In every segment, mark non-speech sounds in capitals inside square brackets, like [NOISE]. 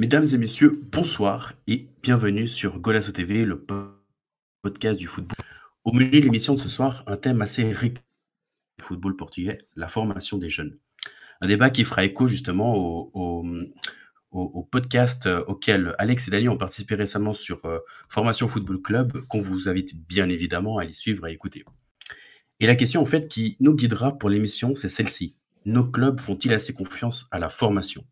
Mesdames et messieurs, bonsoir et bienvenue sur Golasso TV, le podcast du football. Au menu de l'émission de ce soir, un thème assez riche du football portugais, la formation des jeunes. Un débat qui fera écho justement au, podcast auquel Alex et Daniel ont participé récemment sur euh, Formation Football Club, qu'on vous invite bien évidemment à aller suivre et écouter. Et la question en fait qui nous guidera pour l'émission, c'est celle-ci. Nos clubs font-ils assez confiance à la formation?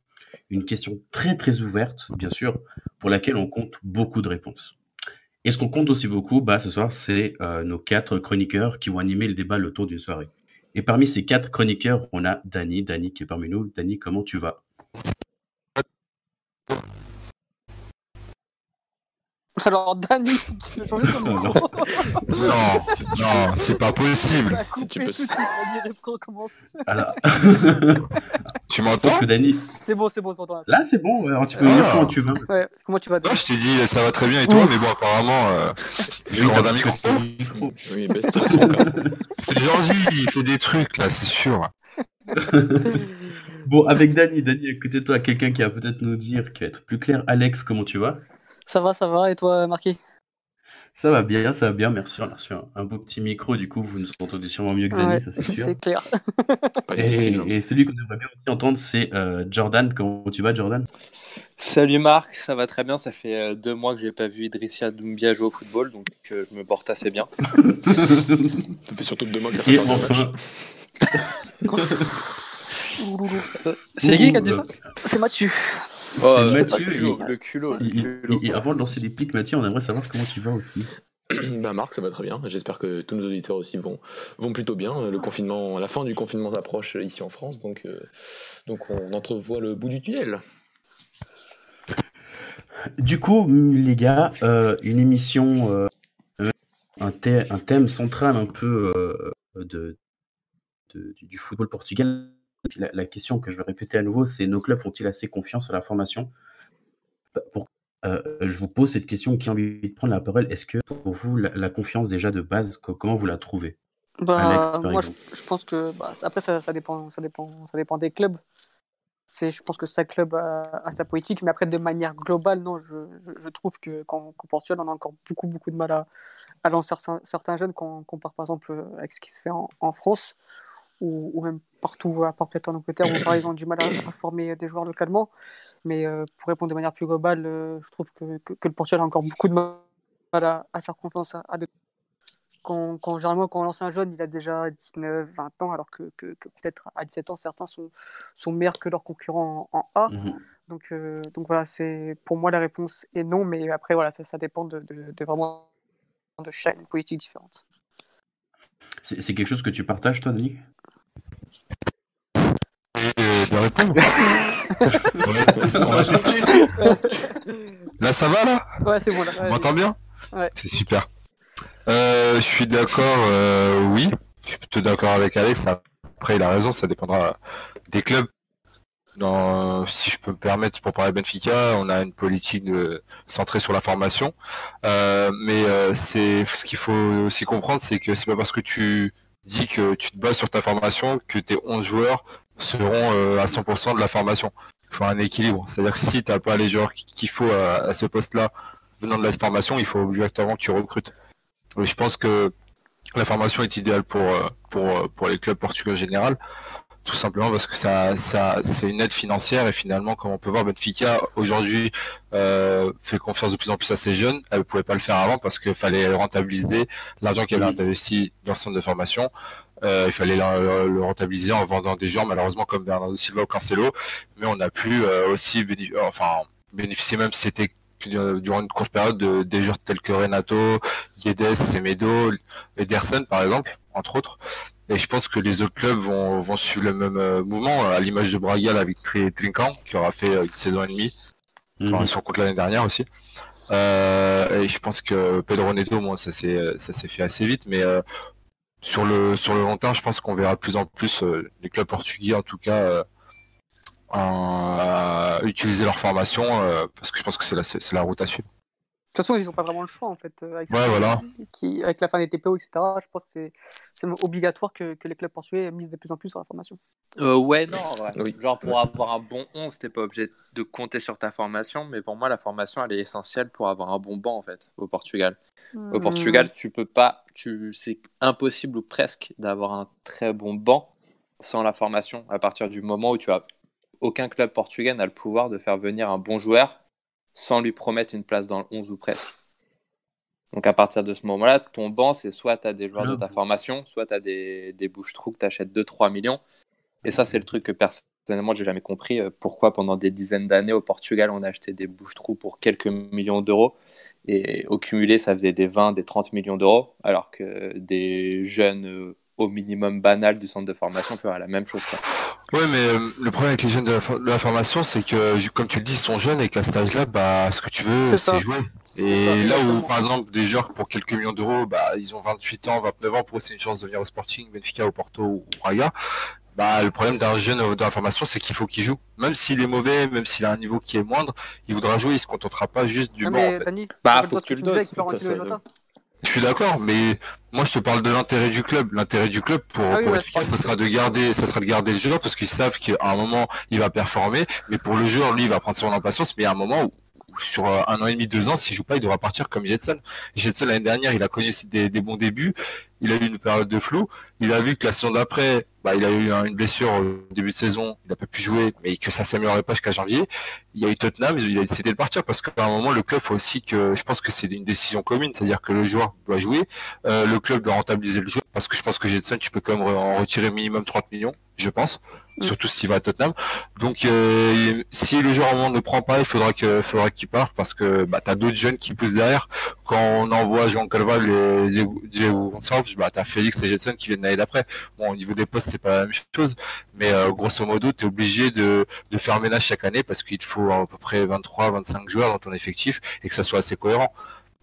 Une question très très ouverte, bien sûr, pour laquelle on compte beaucoup de réponses. Et ce qu'on compte aussi beaucoup, bah, ce soir, c'est euh, nos quatre chroniqueurs qui vont animer le débat le tour d'une soirée. Et parmi ces quatre chroniqueurs, on a Dany. Dany qui est parmi nous. Dany, comment tu vas? Alors, Dani, tu peux changer ton micro Non, non, c'est pas possible. Si tu peux. Alors... [LAUGHS] tu m'entends que Dani... C'est bon, c'est bon, t'entends. Là, c'est bon, alors tu peux venir ah. comment tu veux. Ouais, comment tu vas Non, je t'ai dit, ça va très bien et toi, mais bon, apparemment, euh, je lui rends un micro. Oui, baisse [LAUGHS] C'est Georgie, il fait des trucs là, c'est sûr. [LAUGHS] bon, avec Dani, Dani, écoutez-toi, quelqu'un qui va peut-être nous dire, qui va être plus clair. Alex, comment tu vas? Ça va, ça va. Et toi, Marquis? Ça va bien, ça va bien. Merci. On a reçu un, beau petit micro. Du coup, vous nous entendez sûrement mieux que Dani, ça c'est sûr. C'est clair. et, celui qu'on aimerait bien aussi entendre, c'est euh, Jordan. Comment tu vas, Jordan? Salut Marc, ça va très bien. Ça fait euh, deux mois que je n'ai pas vu Idrissia Doumbia jouer au football, donc euh, je me porte assez bien. [LAUGHS] ça fait surtout deux mois que Et enfin. C'est qui qui a dit ça? C'est Mathieu. Oh, Mathieu, le culot, avant de lancer les pics, Mathieu, on aimerait savoir comment tu vas aussi. [CLEARS THROAT] bah Marc, ça va très bien. J'espère que tous nos auditeurs aussi vont, vont plutôt bien. Le confinement, la fin du confinement approche ici en France, donc, euh, donc on entrevoit le bout du tunnel. Du coup, les gars, euh, une émission, euh, un, un, thème central un peu de, du football portugais la, question que je vais répéter à nouveau, c'est nos clubs font-ils assez confiance à la formation? Bah, pour, euh, Je vous pose cette question qui a envie de prendre la parole? Est-ce que pour vous, la, confiance déjà de base, comment vous la trouvez? Bah, Moi, je, pense que bah, après, ça, dépend, ça, dépend, ça dépend des clubs. Je pense que chaque club a, sa politique, mais après, de manière globale, non, je, je, trouve que qu'en Portugal, on a encore beaucoup, beaucoup de mal à, à lancer certains, jeunes quand on compare par exemple avec ce qui se fait en, en France ou, même partout, à part peut-être en Angleterre, où pareil, ils ont du mal à, former des joueurs localement. Mais euh, pour répondre de manière plus globale, euh, je trouve que, que, le Portugal a encore beaucoup de mal à, faire confiance à, à quand, quand, généralement, quand on lance un jeune, il a déjà 19, 20 ans, alors que, que, peut-être à 17 ans, certains sont, sont meilleurs que leurs concurrents en, A. Mhm. Donc, euh, donc voilà, c'est pour moi la réponse est non, mais après voilà, ça, ça dépend de, de, vraiment de chaque politique différente. C'est quelque chose que tu partages, toi, Denis? De répondre. [LAUGHS] on va tester. Là, ça va, là Ouais, c'est bon. Là, on m'entend bien Ouais. C'est super. Euh, je suis d'accord, euh, oui. Je suis plutôt d'accord avec Alex. Après, il a raison, ça dépendra des clubs. Dans, si je peux me permettre, pour parler Benfica, on a une politique de, centrée sur la formation. Euh, mais c'est ce qu'il faut aussi comprendre, c'est que c'est pas parce que tu dis que tu te bases sur ta formation que tes 11 joueurs seront euh, à 100% de la formation. Il faut un équilibre. C'est-à-dire que si tu n'as pas les joueurs qu'il faut à, ce poste-là venant de la formation, il faut obligatoirement que tu recrutes. Je pense que la formation est idéale pour, euh, pour, euh, pour les clubs portugais en général tout simplement parce que ça, ça c'est une aide financière et finalement, comme on peut voir, Benfica aujourd'hui euh, fait confiance de plus en plus à ses jeunes. Elle ne pouvait pas le faire avant parce qu'il fallait rentabiliser l'argent qu'elle a investi dans le centre de formation. Euh, il fallait le, rentabiliser en vendant des joueurs, malheureusement comme Bernardo Silva ou Cancelo, mais on a pu euh, aussi enfin, bénéficier même si c'était durant une courte période de, des joueurs tels que Renato, Guedes, Semedo, Ederson par exemple, entre autres. Et je pense que les autres clubs vont, vont suivre le même euh, mouvement, à l'image de Braga avec Trinkan, qui aura fait euh, une saison et demie, enfin, mm compte l'année dernière aussi. Euh, et je pense que Pedro Neto, moi, ça s'est ça s'est fait assez vite, mais euh, sur le sur le long terme, je pense qu'on verra de plus en plus les clubs portugais, en tout cas, utiliser leur formation, parce que je pense que c'est la c'est la route à suivre. Façon, ils n'ont pas vraiment le choix en fait. euh, Avec, Ouais, voilà. qui, avec la fin des TPO, etc. Je pense que c'est obligatoire que, que les clubs portugais misent de plus en plus sur la formation. Euh, ouais, non. Oui. Genre, pour avoir un bon 11, t'es pas obligé de compter sur ta formation, mais pour moi, la formation, elle est essentielle pour avoir un bon banc, en fait, au Portugal. Au Hmm. Portugal, tu peux pas, tu, c'est impossible ou presque d'avoir un très bon banc sans la formation, à partir du moment où tu as aucun club portugais n'a le pouvoir de faire venir un bon joueur sans lui promettre une place dans le 11 ou presque. Donc à partir de ce moment-là, ton banc, c'est soit tu as des joueurs de ta formation, soit tu as des, des bouches-trous que tu achètes 2-3 millions. Et ça, c'est le truc que personnellement, j'ai jamais compris. euh, Pourquoi pendant des dizaines d'années au Portugal, on a acheté des bouches-trous pour quelques millions d'euros et au cumulé, ça faisait des 20, des 30 millions d'euros, alors que des jeunes euh, au minimum banal du centre de formation feraient la même chose. quoi. Ouais, mais euh, le problème avec les jeunes de la, for- de la formation, c'est que, comme tu le dis, ils sont jeunes et qu'à cet âge-là, bah, ce que tu veux, C'est jouer. C'est Et ça, là où, par exemple, des joueurs pour quelques millions d'euros, bah, ils ont 28 ans, 29 ans, pour eux, c'est une chance de venir au Sporting, Benfica, au Porto ou Braga. Bah, le problème d'un jeune dans la formation, c'est qu'il faut qu'il joue. Même s'il est mauvais, même s'il a un niveau qui est moindre, il voudra jouer, il se contentera pas juste du Ah, banc, mais en fait. Dani, Bah, faut que tu le doses, Je suis d'accord, mais moi je te parle de l'intérêt du club. L'intérêt du club pour, Ah oui, pour être efficace, ça sera de garder, ça sera de garder le joueur parce qu'ils savent qu'à un moment il va performer, mais pour le joueur, lui, il va prendre son impatience, mais il y a un moment où, où sur euh, un an et demi, deux ans, s'il joue pas, il devra partir comme Jetson. Jetson l'année dernière, il a connu des, des bons débuts, il a eu une période de flou, il a vu que la saison d'après, bah, il a eu un- une blessure au début de saison, il n'a pas pu jouer, mais que ça s'améliorerait pas jusqu'à janvier. Il y a eu Tottenham, il a décidé de partir parce qu'à un moment, le club faut aussi que, je pense que c'est une décision commune, c'est-à-dire que le joueur doit jouer, euh, le club doit rentabiliser le joueur parce que je pense que Jetson, tu peux quand même en retirer minimum 30 millions, je pense, Mm. surtout s'il va à Tottenham. Donc, euh, si le joueur à un moment ne prend pas, il faudra que, faudra qu'il parte parce que bah, t'as d'autres jeunes qui poussent derrière. Quand on envoie Jean Calval et Diego Gonçalves, bah, t'as Félix et Jetson qui viennent l'année d'après. Bon, au niveau des postes, pas la même chose, mais euh, grosso modo, t'es obligé de, de faire ménage chaque année parce qu'il te faut à peu près 23, 25 joueurs dans ton effectif et que ça soit assez cohérent.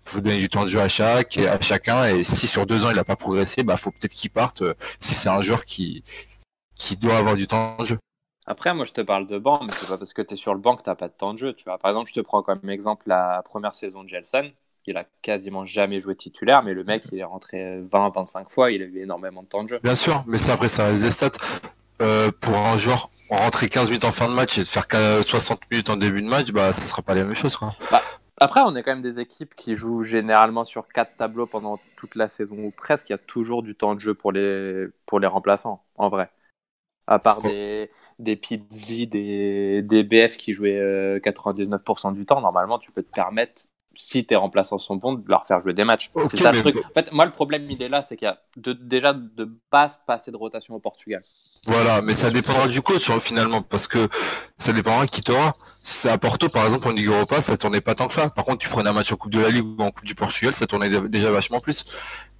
Faut donner du temps de jeu à chaque à chacun et si sur deux ans il a pas progressé, bah faut peut-être qu'il parte euh, si c'est un joueur qui qui doit avoir du temps de jeu. Après, moi, je te parle de banc, mais c'est pas parce que tu es sur le banc que tu pas de temps de jeu. Tu vois. Par exemple, je te prends comme exemple la première saison de Gelson. Il a quasiment jamais joué titulaire, mais le mec, il est rentré 20-25 fois, il a eu énormément de temps de jeu. Bien sûr, mais ça après ça reste des stats. Euh, pour un joueur rentrer 15 minutes en fin de match et de faire qu'à 60 minutes en début de match, bah ça sera pas la même chose quoi. Après, on est quand même des équipes qui jouent généralement sur quatre tableaux pendant toute la saison, ou presque. Il y a toujours du temps de jeu pour les, pour les remplaçants, en vrai. À part Oh. des, des Pizzi, des, des BF qui jouaient euh, 99% du temps, normalement, tu peux te permettre, si tes remplaçants sont bons, de leur faire jouer des matchs. C'est ça le truc. En fait, moi, le problème, il est là, c'est qu'il y a de- déjà de base pas assez de rotation au Portugal. Voilà, mais ça dépendra du coach hein, finalement parce que ça dépendra qui t'aura. À Porto par exemple en Ligue Europa, ça tournait pas tant que ça. Par contre, tu prenais un match en Coupe de la Ligue ou en Coupe du Portugal, ça tournait dé- déjà vachement plus.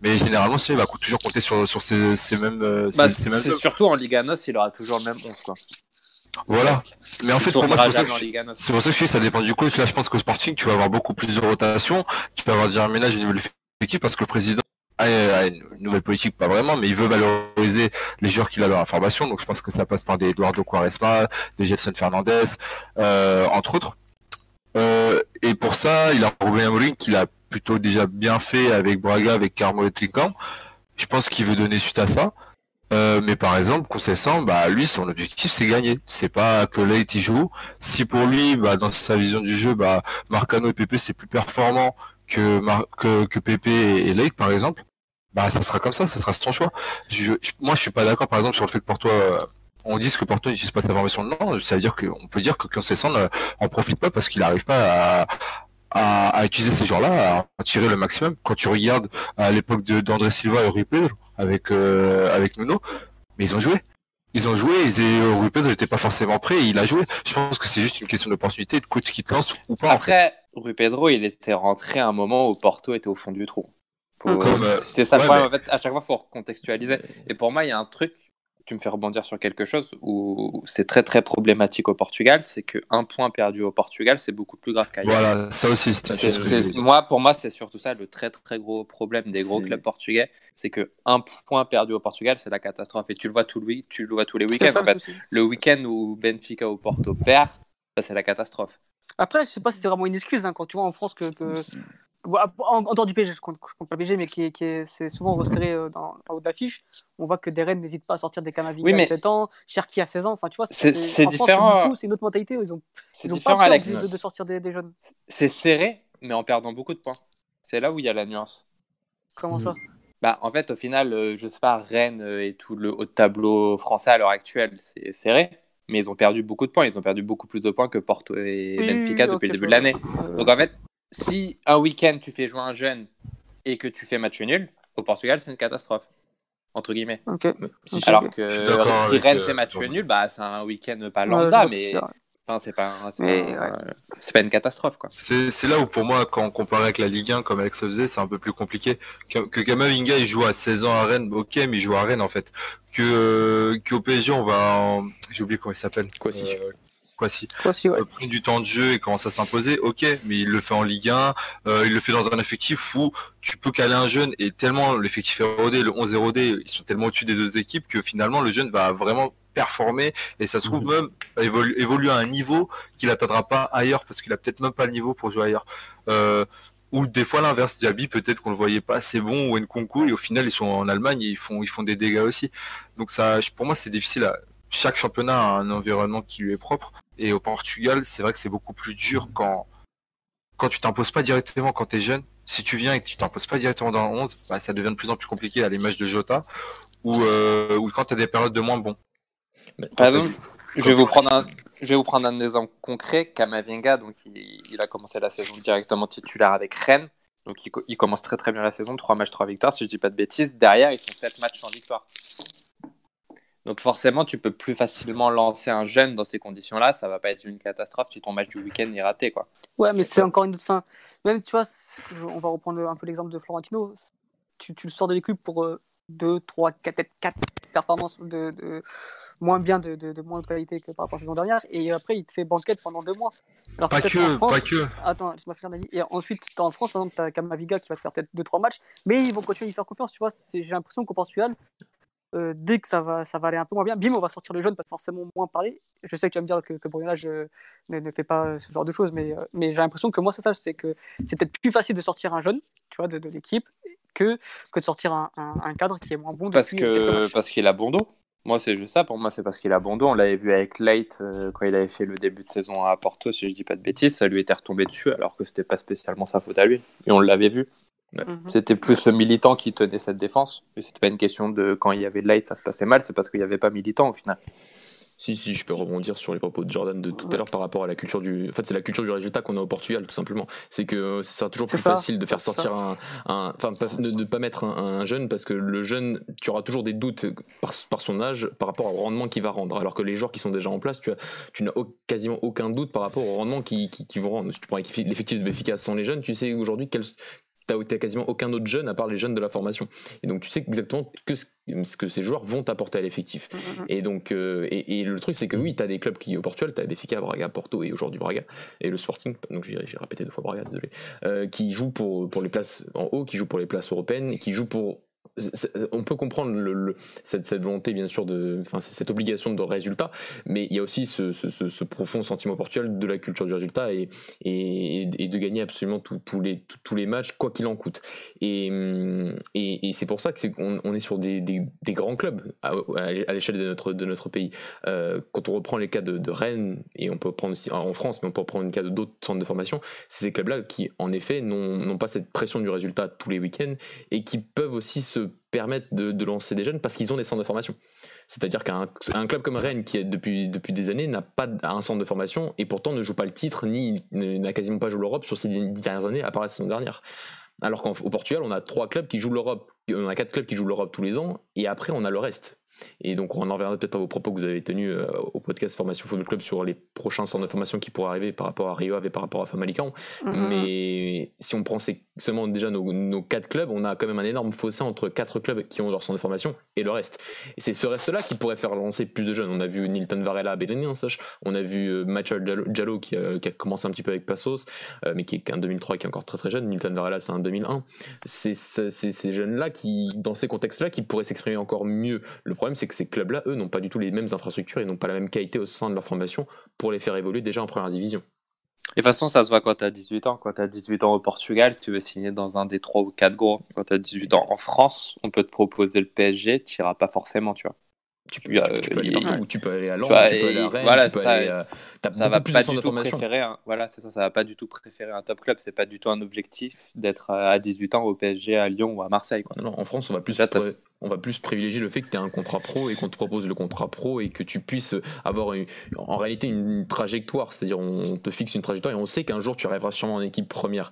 Mais généralement, si, il va toujours compter sur, sur ces, ces mêmes, euh, ces- Bah, ces mêmes c'est surtout en Liga NOS, il aura toujours le même 11. Quoi. Voilà. Mais en fait, pour moi, c'est pour ça que je- pour ça que je dis, ça dépend du coach. Là, je pense qu'au Sporting, tu vas avoir beaucoup plus de rotation. Tu peux avoir déjà un ménage au niveau de l'effectif parce que le président a, une nouvelle politique, pas vraiment, mais il veut valoriser les joueurs qu'il a dans la formation. Donc, je pense que ça passe par des Eduardo Quaresma, des Gelson Fernandez, euh, entre autres. Euh, et pour ça, il a Ruben Amorim qu'il a plutôt déjà bien fait avec Braga, avec Carmo et Trincam. Je pense qu'il veut donner suite à ça. Euh, mais par exemple, Concessant, bah lui, son objectif c'est gagner. C'est pas que Late il joue. Si pour lui, bah dans sa vision du jeu, bah Marcano et Pepe c'est plus performant que Mar que, que Pepe et, Lake par exemple, bah ça sera comme ça, ça sera son choix. Je, je- moi, je suis pas d'accord par exemple sur le fait que Porto euh, on dise que Porto n'utilise pas sa formation. Non, ça veut dire qu'on peut dire que Concessant ne en profite pas parce qu'il n'arrive pas à, à, à utiliser ces joueurs-là, à tirer le maximum. Quand tu regardes à l'époque de d'André Silva et Rui Pedro avec euh, avec Nuno, mais ils ont joué. Ils ont joué, ils et Rui Pedro n'était pas forcément prêt, et il a joué. Je pense que c'est juste une question d'opportunité, de coach qui te lance ou pas. en fait. Après, Rui Pedro, il était rentré à un moment où Porto était au fond du trou. Comme, euh, C'est ça le ouais, problème. En fait, à chaque fois, il faut recontextualiser. Et pour moi, il y a un truc, tu me fais rebondir sur quelque chose où c'est très très problématique au Portugal, c'est qu'un point perdu au Portugal, c'est beaucoup plus grave qu'ailleurs. Voilà, ça aussi, c'est moi, pour moi, c'est surtout ça le très très gros problème des gros clubs portugais, c'est que un point perdu au Portugal, c'est la catastrophe. Et tu le vois tout le week- tu le vois tous les week-ends. En le fait, souci. le week-end où Benfica ou Porto perd, ça c'est la catastrophe. Après, je sais pas si c'est vraiment une excuse hein, quand tu vois en France que, que, en, dehors du PSG, je compte, je compte pas le PSG, mais qui, qui est, souvent resserré euh, dans, en haut de l'affiche, on voit que des Rennes n'hésitent pas à sortir des Camavinga oui, mais... à 7 ans, Cherki à 16 ans. Enfin, tu vois, c'est, différent. C'est une autre mentalité. Ils ont, c'est ils ont pas. De, de, sortir des, des jeunes. C'est serré, mais en perdant beaucoup de points. C'est là où il y a la nuance. Comment ça? Bah, en fait, au final, euh, je sais pas, Rennes et tout le haut de tableau français à l'heure actuelle, c'est serré mais ils ont perdu beaucoup de points. Ils ont perdu beaucoup plus de points que Porto et Benfica depuis le début de l'année. Donc en fait, si un week-end tu fais jouer un jeune et que tu fais match nul, au Portugal, c'est une catastrophe. Entre guillemets. Alors que si Rennes fait match nul, bah, c'est un week-end pas lambda, mais Enfin, c'est pas, c'est pas, une catastrophe. quoi. C'est là où, pour moi, quand on compare avec la Ligue 1, comme Alex faisait, c'est un peu plus compliqué. Que, que Kamavinga, il joue à 16 ans à Rennes, ok, mais il joue à Rennes, en fait. Que Qu'au PSG, on va. J'ai oublié comment il s'appelle. Quoi si euh, quoi si ouais. euh, du temps de jeu et commence à s'imposer, ok, mais il le fait en Ligue 1, euh, il le fait dans un effectif où tu peux caler un jeune et tellement l'effectif est rodé, le 11 est rodé, ils sont tellement au-dessus des deux équipes que finalement le jeune va vraiment performer et ça se trouve mhm. même évoluer à un niveau qu'il atteindra pas ailleurs parce qu'il a peut-être même pas le niveau pour jouer ailleurs. Euh, ou des fois l'inverse, Diaby peut-être qu'on le voyait pas assez bon ou Nkunku et au final ils sont en Allemagne et ils font ils font des dégâts aussi. Donc ça, pour moi c'est difficile. À... Chaque championnat a un environnement qui lui est propre et au Portugal c'est vrai que c'est beaucoup plus dur quand quand tu t'imposes pas directement quand tu es jeune. Si tu viens et que tu t'imposes pas directement dans le 11, bah, ça devient de plus en plus compliqué à l'image de Jota ou, euh, ou quand tu as des périodes de moins bons. Par exemple, je vais, vous prendre un, je vais vous prendre un exemple concret. Kamavinga, donc il, a commencé la saison directement titulaire avec Rennes. Donc il, commence très très bien la saison, 3 matchs, 3 victoires, si je dis pas de bêtises. Derrière, ils font 7 matchs sans victoire. Donc forcément, tu peux plus facilement lancer un jeune dans ces conditions-là. Ça va pas être une catastrophe si ton match du week-end est raté. Quoi. Ouais, mais c'est encore une autre fin. Même, tu vois, on va reprendre un peu l'exemple de Florentino. Tu, tu le sors de l'équipe pour euh, 2, 3, 4, 4 performances de, de, moins bien, de, de, de, moins de qualité que par rapport à la saison dernière. Et après, il te fait banquette pendant deux mois. Alors, pas que, pas que. Attends, laisse-moi finir Et ensuite, en France, par exemple, tu as Kamaviga qui va te faire peut-être 2-3 matchs, mais ils vont continuer à y faire confiance. Tu vois, j'ai l'impression qu'au Portugal, euh, dès que ça va, ça va aller un peu moins bien, bim, on va sortir le jeune, pas forcément moins parler. Je sais que tu vas me dire que, que je, ne, ne, fait pas ce genre de choses, mais, euh, mais j'ai l'impression que moi, c'est ça, c'est que c'est peut-être plus facile de sortir un jeune, tu vois, de, de l'équipe, que, que de sortir un, un, cadre qui est moins bon. Parce que parce qu'il a bon dos. Moi, c'est juste ça. Pour moi, c'est parce qu'il a bon dos. On l'avait vu avec Light euh, quand il avait fait le début de saison à Porto, si je dis pas de bêtises. Ça lui était retombé dessus, alors que c'était pas spécialement sa faute à lui. Et on l'avait vu. Mhm. C'était plus militant qui tenait cette défense. C'était pas une question de quand il y avait Light, ça se passait mal. C'est parce qu'il n'y avait pas militant au final. Si, si, je peux rebondir sur les propos de Jordan de tout à l'heure par rapport à la culture du. En fait, c'est la culture du résultat qu'on a au Portugal, tout simplement. C'est que c'est toujours plus facile de faire sortir un, Enfin, de ne pas mettre un, jeune parce que le jeune, tu auras toujours des doutes par, par son âge par rapport au rendement qu'il va rendre. Alors que les joueurs qui sont déjà en place, tu, as, tu n'as quasiment aucun doute par rapport au rendement qu'ils qui, vont rendre. Si tu prends l'effectif de Béfica sans les jeunes, tu sais aujourd'hui quel, t'as quasiment aucun autre jeune à part les jeunes de la formation. Et donc tu sais exactement que ce, que ces joueurs vont apporter à l'effectif. Mm, mm, mm. Et donc euh, et, le truc c'est que oui, tu as des clubs qui au Portugal, tu as Benfica, Braga, Porto et aujourd'hui Braga et le Sporting, donc j'ai répété deux fois Braga, désolé, euh, qui jouent pour pour les places en haut, qui jouent pour les places européennes, qui jouent pour on peut comprendre cette, volonté, bien sûr, enfin, cette obligation de résultat, mais il y a aussi ce, profond sentiment portuel de la culture du résultat et, de gagner absolument tous les, matchs, quoi qu'il en coûte. Et, c'est pour ça que est, sur des, grands clubs à, l'échelle de notre, pays. Euh, quand on reprend les cas de, de, Rennes, et on peut prendre aussi en France, mais on peut prendre le cas d'autres centres de formation, c'est ces clubs-là qui, en effet, n'ont pas cette pression du résultat tous les week-ends et qui peuvent aussi se permettent de, lancer des jeunes parce qu'ils ont des centres de formation. C'est-à-dire qu'un club comme Rennes, qui est depuis, depuis des années, n'a pas un centre de formation et pourtant ne joue pas le titre, ni n'a quasiment pas joué l'Europe sur ces dix dernières années, à part la saison dernière. Alors qu'au Portugal, on a trois clubs qui jouent l'Europe, on a quatre clubs qui jouent l'Europe tous les ans, et après on a le reste. Et donc, on en reviendra peut-être à vos propos que vous avez tenus euh, au podcast Formation Football Club sur les prochains centres de formation qui pourraient arriver par rapport à Rio et par rapport à Famalicão. Mm-hmm. Mais si on prend seulement déjà nos, quatre clubs, on a quand même un énorme fossé entre quatre clubs qui ont leur centre de formation et le reste. Et c'est ce reste-là qui pourrait faire lancer plus de jeunes. On a vu Nilton Varela à sache on a vu euh, Machal Diallo qui a, qui a, commencé un petit peu avec Passos, euh, mais qui est un 2003 qui est encore très très jeune. Nilton Varela, c'est un 2001. C'est ces jeunes-là qui, dans ces contextes-là, qui pourraient s'exprimer encore mieux. Le problème, c'est que ces clubs-là, eux, n'ont pas du tout les mêmes infrastructures et n'ont pas la même qualité au sein de leur formation pour les faire évoluer déjà en première division. de toute façon, ça se voit quand tu as 18 ans. Quand tu as 18 ans au Portugal, tu veux signer dans un des 3 ou 4 gros. Quand tu as 18 ans en France, on peut te proposer le PSG, tu n'iras pas forcément, tu vois. Tu peux, tu, peux aller partout, tu peux aller à Londres, tu, peux aller à Rennes, voilà, tu peux ça, aller, ça va pas du tout préférer un, voilà, c'est ça, ça va pas du tout préférer un top club, c'est pas du tout un objectif d'être à 18 ans au PSG, à Lyon ou à Marseille. Quoi. Non, en France, on va plus on va plus privilégier le fait que tu aies un contrat pro et qu'on te propose le contrat pro et que tu puisses avoir en réalité une trajectoire, c'est-à-dire on te fixe une trajectoire et on sait qu'un jour tu arriveras sûrement en équipe première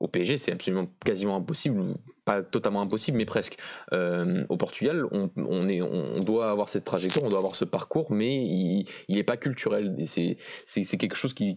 au PSG, c'est absolument quasiment impossible, pas totalement impossible, mais presque. Euh, au Portugal, on, est, on, doit avoir cette trajectoire, on doit avoir ce parcours, mais il n'est pas culturel. C'est quelque chose qui,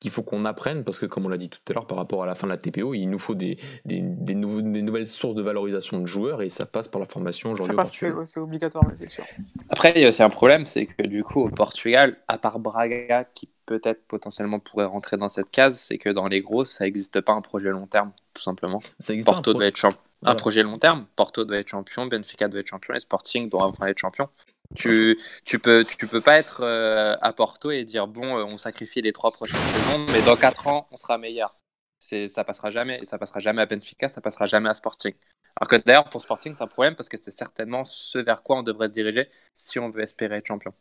qu'il faut qu'on apprenne, parce que comme on l'a dit tout à l'heure, par rapport à la fin de la TPO, il nous faut des, des, des, nouveaux, des nouvelles sources de valorisation de joueurs, et ça passe par la formation aujourd'hui. c'est obligatoire, c'est sûr. Après, il y a aussi un problème, c'est que du coup, au Portugal, à part Braga, qui peut-être potentiellement pourrait rentrer dans cette case, c'est que dans les gros, ça n'existe pas un projet long terme, tout simplement. Porto un doit être champion. Un projet long terme, Porto doit être champion, Benfica doit être champion, et Sporting doit enfin être champion. Tu, tu, peux, tu peux pas être euh, à Porto et dire bon, euh, on sacrifie les trois prochaines saisons, mais dans quatre ans, on sera meilleur. C'est, ça passera jamais, et ça passera jamais à Benfica, ça passera jamais à Sporting. Alors que d'ailleurs, pour Sporting, c'est un problème parce que c'est certainement ce vers quoi on devrait se diriger si on veut espérer être champion.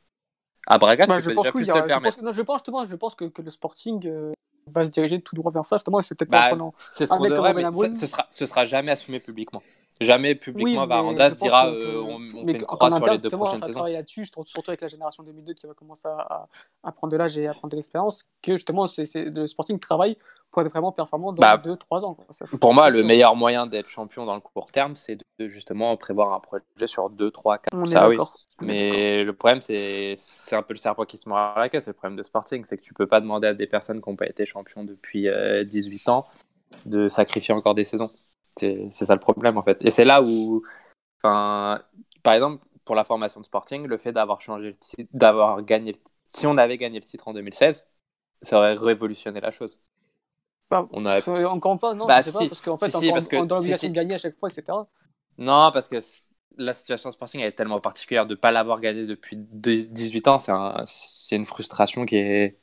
À Braga, bah, tu peux déjà plus te le permettre. Je pense, que, je pense que, que le Sporting euh, va se diriger tout droit vers ça. Justement, c'est peut-être bah, pas C'est ce qu'on devrait, mais ce sera, ce sera jamais assumé publiquement. Jamais publiquement, oui, se dira euh, on, on fait une croix sur les deux prochaines saisons. là-dessus, surtout avec la génération 2002 qui va commencer à, à prendre de l'âge et à prendre de l'expérience, que justement c'est, le Sporting travaille pour être vraiment performant dans 2-3 bah, ans. pour moi, le meilleur moyen d'être champion dans le court terme, c'est de, justement prévoir un projet sur 2, 3, 4 on ça, oui. Mais le problème, c'est, c'est un peu le serpent qui se mord à la queue, c'est le problème de Sporting, c'est que tu peux pas demander à des personnes qui n'ont pas été champions depuis 18 euh, ans de sacrifier encore des saisons. C'est ça le problème en fait. Et c'est là où, par exemple, pour la formation de Sporting, le fait d'avoir changé le titre, d'avoir gagné, si on avait gagné le titre en 2016, ça aurait révolutionné la chose. Bah, on a... Encore pas, non, bah, si. pas, parce qu'en fait, si, parce que, on a l'obligation de gagner à chaque fois, etc. Non, parce que la situation Sporting est tellement particulière de ne pas l'avoir gagné depuis 18 ans, c'est un, une frustration qui est.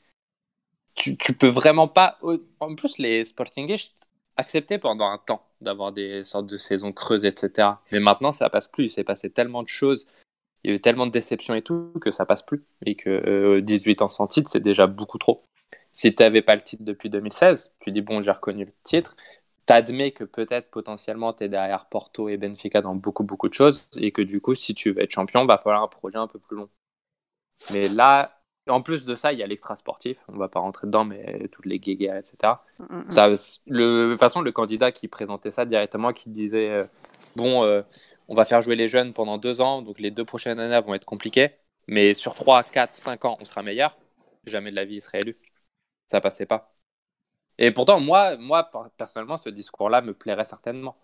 Tu, tu peux vraiment pas. En plus, les Sportingistes accepté pendant un temps d'avoir des sortes de saisons creuses, etc. Mais maintenant, ça passe plus. Il s'est passé tellement de choses, il y a eu tellement de déceptions et tout, que ça passe plus. Et que 18 euh, ans sans titre, c'est déjà beaucoup trop. Si tu n'avais pas le titre depuis 2016, tu dis, bon, j'ai reconnu le titre. Tu admets que peut-être potentiellement tu es derrière Porto et Benfica dans beaucoup, beaucoup de choses. Et que du coup, si tu veux être champion, va falloir un projet un peu plus long. Mais là, en plus de ça, il y a l'extra sportif. On va pas rentrer dedans, mais toutes les guéguerres, etc. Mm, mm, mm. Ça, le, de toute façon, le candidat qui présentait ça directement, qui disait euh, bon, euh, on va faire jouer les jeunes pendant deux ans, donc les deux prochaines années vont être compliquées, mais sur trois, quatre, cinq ans, on sera meilleur. Jamais de la vie, il serait élu. Ça passait pas. Et pourtant, moi, moi personnellement, ce discours-là me plairait certainement.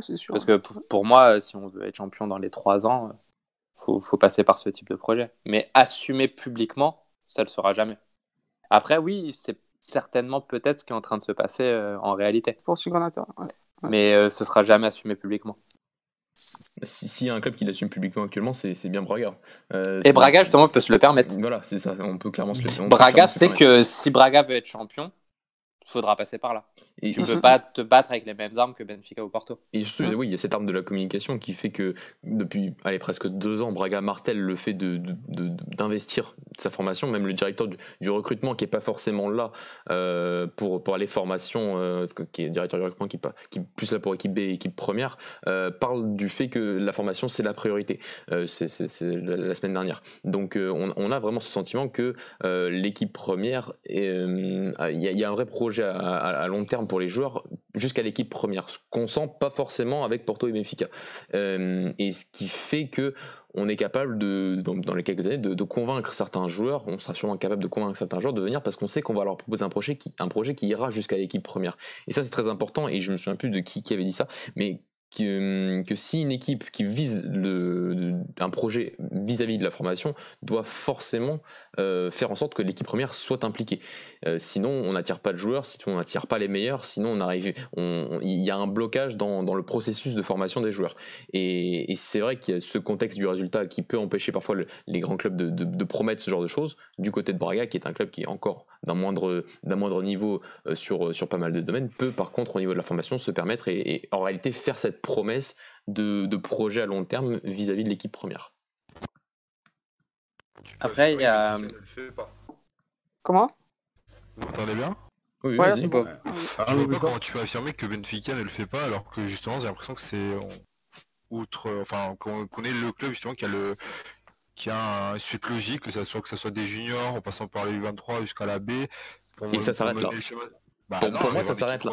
c'est sûr. Parce que pour moi, si on veut être champion dans les trois ans, faut, faut passer par ce type de projet. Mais assumer publiquement, ça ne le sera jamais. Après, oui, c'est certainement peut-être ce qui est en train de se passer euh, en réalité. Pour ce ouais. Mais euh, ce sera jamais assumé publiquement. S'il y a un club qui l'assume publiquement actuellement, c'est bien Braga. Euh, Et Braga, justement, peut se le permettre. Voilà, c'est ça, on peut clairement se le Braga sait que si Braga veut être champion, il faudra passer par là. Et tu ne peux pas te battre avec les mêmes armes que Benfica ou Porto. Et surtout, oui, il y a cette arme de la communication qui fait que depuis allez, presque deux ans, Braga martèle le fait d'investir de, de, sa formation, même le directeur du, recrutement qui n'est pas forcément là euh, pour, pour aller formation, euh, qui est directeur du recrutement qui, qui est plus là pour équipe B et équipe première, euh, parle du fait que la formation c'est la priorité. c'est la, semaine dernière. Donc on, a vraiment ce sentiment que l'équipe première, il y, y, a un vrai projet à, à long terme pour les joueurs jusqu'à l'équipe première, ce qu'on sent pas forcément avec Porto et Benfica. Euh, et ce qui fait que on est capable de, dans, les quelques années, de, convaincre certains joueurs, on sera sûrement capable de convaincre certains joueurs de venir parce qu'on sait qu'on va leur proposer un projet qui, un projet qui ira jusqu'à l'équipe première. Et ça, c'est très important, et je me souviens plus de qui, qui avait dit ça, mais que, que, si une équipe qui vise un projet vis-à-vis de la formation doit forcément euh, faire en sorte que l'équipe première soit impliquée. Euh, sinon, on n'attire pas de joueurs, sinon on n'attire pas les meilleurs, sinon on arrive, il y a un blocage dans, le processus de formation des joueurs. Et, c'est vrai qu'il y a ce contexte du résultat qui peut empêcher parfois les grands clubs de, promettre ce genre de choses. Du côté de Braga, qui est un club qui est encore d'un moindre, niveau euh, sur, pas mal de domaines, peut par contre au niveau de la formation se permettre et, et en réalité faire cette promesse de, de projet à long terme vis-à-vis de l'équipe première. Après, il y a. Comment? Vous entendez bien? Oui, Ouais, c'est bon. Je vois pas comment tu peux affirmer que Benfica ne le fait pas alors que justement j'ai l'impression que c'est outre enfin qu'on est le club justement qui a le qui a une suite logique que ça soit que ça soit des juniors en passant par les U23 jusqu'à la B pour Et ça s'arrête là. chemin. Bah Pour- non, pour moi, ça s'arrête là.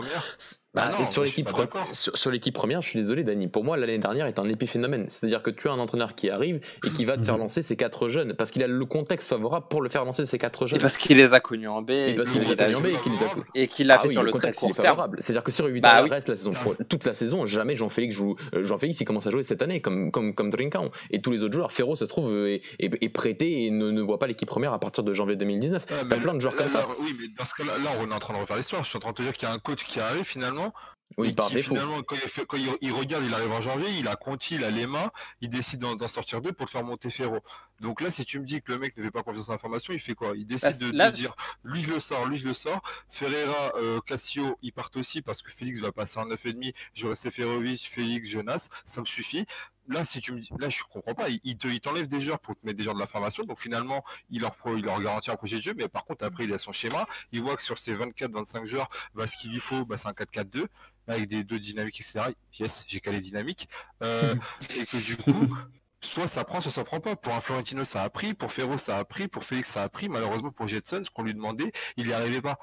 Bah, et non, sur l'équipe pre- sur, sur l'équipe première, je suis désolé, Dani. Pour moi, l'année dernière est un épiphénomène. C'est-à-dire que tu as un entraîneur qui arrive et qui va te faire lancer ces quatre jeunes parce qu'il a le contexte favorable pour le faire lancer ces quatre Et jeunes. parce qu'il les a connus en B Et et parce qu'il les a connus en B et qu'il les a- et l'a Ah fait oui, sur le le très contexte il court est terme. favorable. C'est-à-dire que si Bah oui. reste la saison toute la saison, jamais Jean-Félix joue. euh, Jean-Félix il commence à jouer cette année comme comme comme Trincão et tous les autres joueurs. Ferro ça se trouve euh, est, est- est prêté et ne, ne voit pas l'équipe première à partir de janvier 2019. Ouais, T'as plein de joueurs comme ça. oui, mais dans ce cas-là, là, on est en train de refaire l'histoire. Je suis en train de te dire qu'il y a un coach qui arrive finalement. ¿no? Oui, et par qui, défaut. finalement, quand, il, fait- quand il, il regarde, il arrive en janvier, il a Conti, il a Lema, il décide d'en sortir deux pour le faire monter Ferro. Donc là, si tu me dis que le mec ne fait pas confiance en l'information, il fait quoi? Il décide de, là- de dire lui je le sors, lui je le sors. Ferreira, euh, Cassio, ils partent aussi parce que Félix va passer en 9,5. Je reste Seferovic, Félix, Jonas, ça me suffit. Là, si tu me dis, là, je comprends pas. Il, il te, il t'enlève des joueurs pour te mettre des joueurs de la formation. Donc finalement, il leur, pro- il leur garantit un projet de jeu. Mais par contre, après, il a son schéma. Il voit que sur ses 24-25 joueurs, bah, ce qu'il lui faut, bah, c'est un 4-4-2 avec des deux dynamiques, etc. Yes, j'ai calé dynamique. Euh, [LAUGHS] et que du coup, soit ça prend, soit ça prend pas. Pour un Florentino, ça a pris. Pour Ferro, ça a pris. Pour Félix, ça a pris. Malheureusement, pour Jetson, ce qu'on lui demandait, il n'y arrivait pas.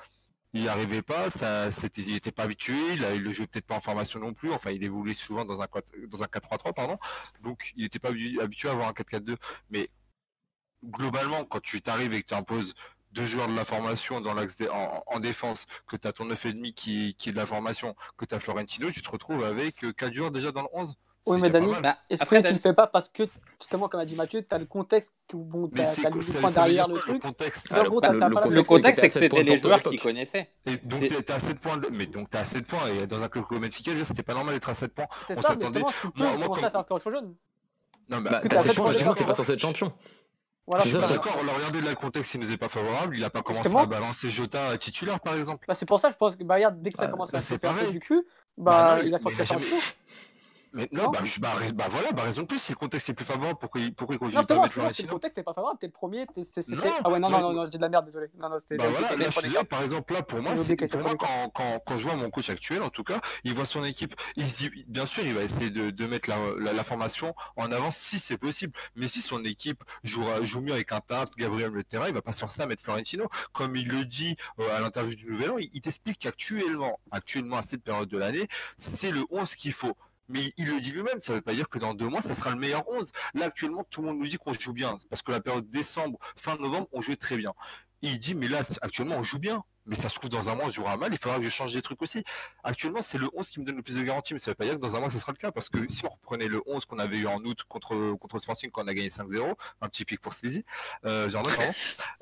Il n'y arrivait pas, ça, c'était, il n'était pas habitué, il, il le jouait peut-être pas en formation non plus, enfin il évoluait souvent dans un, dans un 4-3-3, pardon, donc il n'était pas habi- habitué à avoir un 4-4-2. Mais globalement, quand tu t'arrives et que tu imposes deux joueurs de la formation dans l'axe en, en défense, que tu as ton 9,5 qui, qui est de la formation, que tu as Florentino, tu te retrouves avec euh, quatre joueurs déjà dans le 11. Oui, mais Dani. Bah, Est-ce après, que tu Dan- le fais pas parce que, justement, comme a dit Mathieu, tu as le contexte, bon, tu as, le point derrière le truc. contexte t'as- le- contexte, Le même contexte, c'est que c'était les joueurs qui connaissaient. Et donc t'es à 7 points, mais donc t'es à 7 points, et dans un club comme Benfica, c'était pas normal d'être à 7 points. C'est on ça, mais s'attendait- comment tu peux moi- moi, commencer comme- à faire quelque chose jeune Non, mais Bah, t'as sept sept points tu pas censé être champion. Voilà, ça, ça. D'accord, alors regardez là le contexte il nous est pas favorable, il a pas commencé à balancer Jota titulaire par exemple. Bah, c'est pour ça, je pense que bah, regarde, dès que ça Bah, commence bah, à se c'est faire pareil. du cul, Bah bah, non, il a sorti sa. Mais non, Non. bah, je- bah, bah voilà, bah raison de plus, si le contexte est plus favorable, pourquoi il, pourquoi il Non, continue pas mettre tu vois, si le Florentino contexte n'est pas favorable, t'es le premier, t'es, c'est, Non, Ah ouais, non, non, ouais. non, non, j'ai de la merde, désolé. Non, non, c'était. Bah voilà, là, je là, par exemple, là, pour moi, c'est, pour moi quand, quand, quand je vois mon coach actuel, en tout cas, il voit son équipe, il bien sûr, il va essayer de, de mettre la, la, la formation en avant si c'est possible. Mais si son équipe jouera, joue mieux avec un Tap, Gabriel le terrain, il va pas se forcer à mettre Florentino. Comme il le dit euh, à l'interview du Nouvel An, il, il t'explique qu'actuellement, actuellement, à cette période de l'année, c'est le 11 qu'il faut. Mais il le dit lui-même, ça veut pas dire que dans deux mois, ça sera le meilleur 11. Là, actuellement, tout le monde nous dit qu'on joue bien. Parce que la période décembre, fin novembre, on jouait très bien. Il dit, mais là, actuellement, on joue bien. Mais ça se trouve, dans un mois, on jouera mal. Il faudra que je change des trucs aussi. Actuellement, c'est le 11 qui me donne le plus de garantie. Mais ça veut pas dire que dans un mois, ça sera le cas. Parce que si on reprenait le 11 qu'on avait eu en août contre, contre Sporting quand on a gagné 5-0, un petit pic pour Sleazy, euh, Jordan, pardon,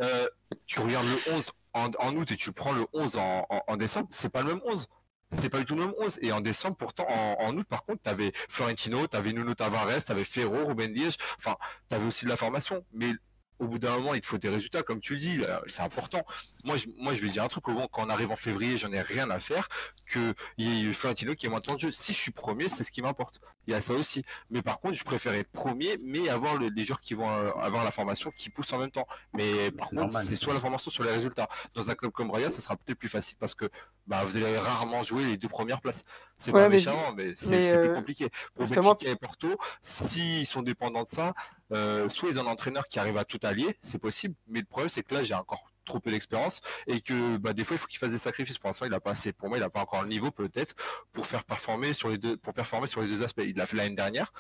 euh, tu regardes le 11 en, août et tu prends le 11 en, en, en décembre, c'est pas le même 11. C'est pas du tout le même 11. Et en décembre, pourtant, en, en août, par contre, t'avais Florentino, t'avais Nuno Tavares, t'avais Ferro, Ruben. Enfin, t'avais aussi de la formation. Mais au bout d'un moment, il te faut des résultats, comme tu le dis, là, c'est important. Moi je, moi, je vais dire un truc, quand on arrive en février, j'en ai rien à faire, que y ait Florentino qui est maintenant de jeu. Si je suis premier, c'est ce qui m'importe. Il y a ça aussi. Mais par contre, je préfère être premier, mais avoir le- les joueurs qui vont euh, avoir la formation qui poussent en même temps. Mais par contre, c'est soit la formation, soit les résultats. Dans un club comme Raya, ça sera peut-être plus facile parce que bah, vous allez rarement jouer les deux premières places. C'est Ouais, pas mais- méchant, mais c'est plus euh, compliqué. Pour justement- Benfica et Porto, s'ils sont dépendants de ça, euh, soit ils ont un entraîneur qui arrive à tout allier, c'est possible, mais le problème c'est que là j'ai encore trop peu d'expérience et que bah, des fois il faut qu'il fasse des sacrifices. Pour l'instant, il a pas assez. Pour moi, il a pas encore le niveau peut-être pour faire performer sur les deux, pour performer sur les deux aspects. Il l'a fait l'année dernière,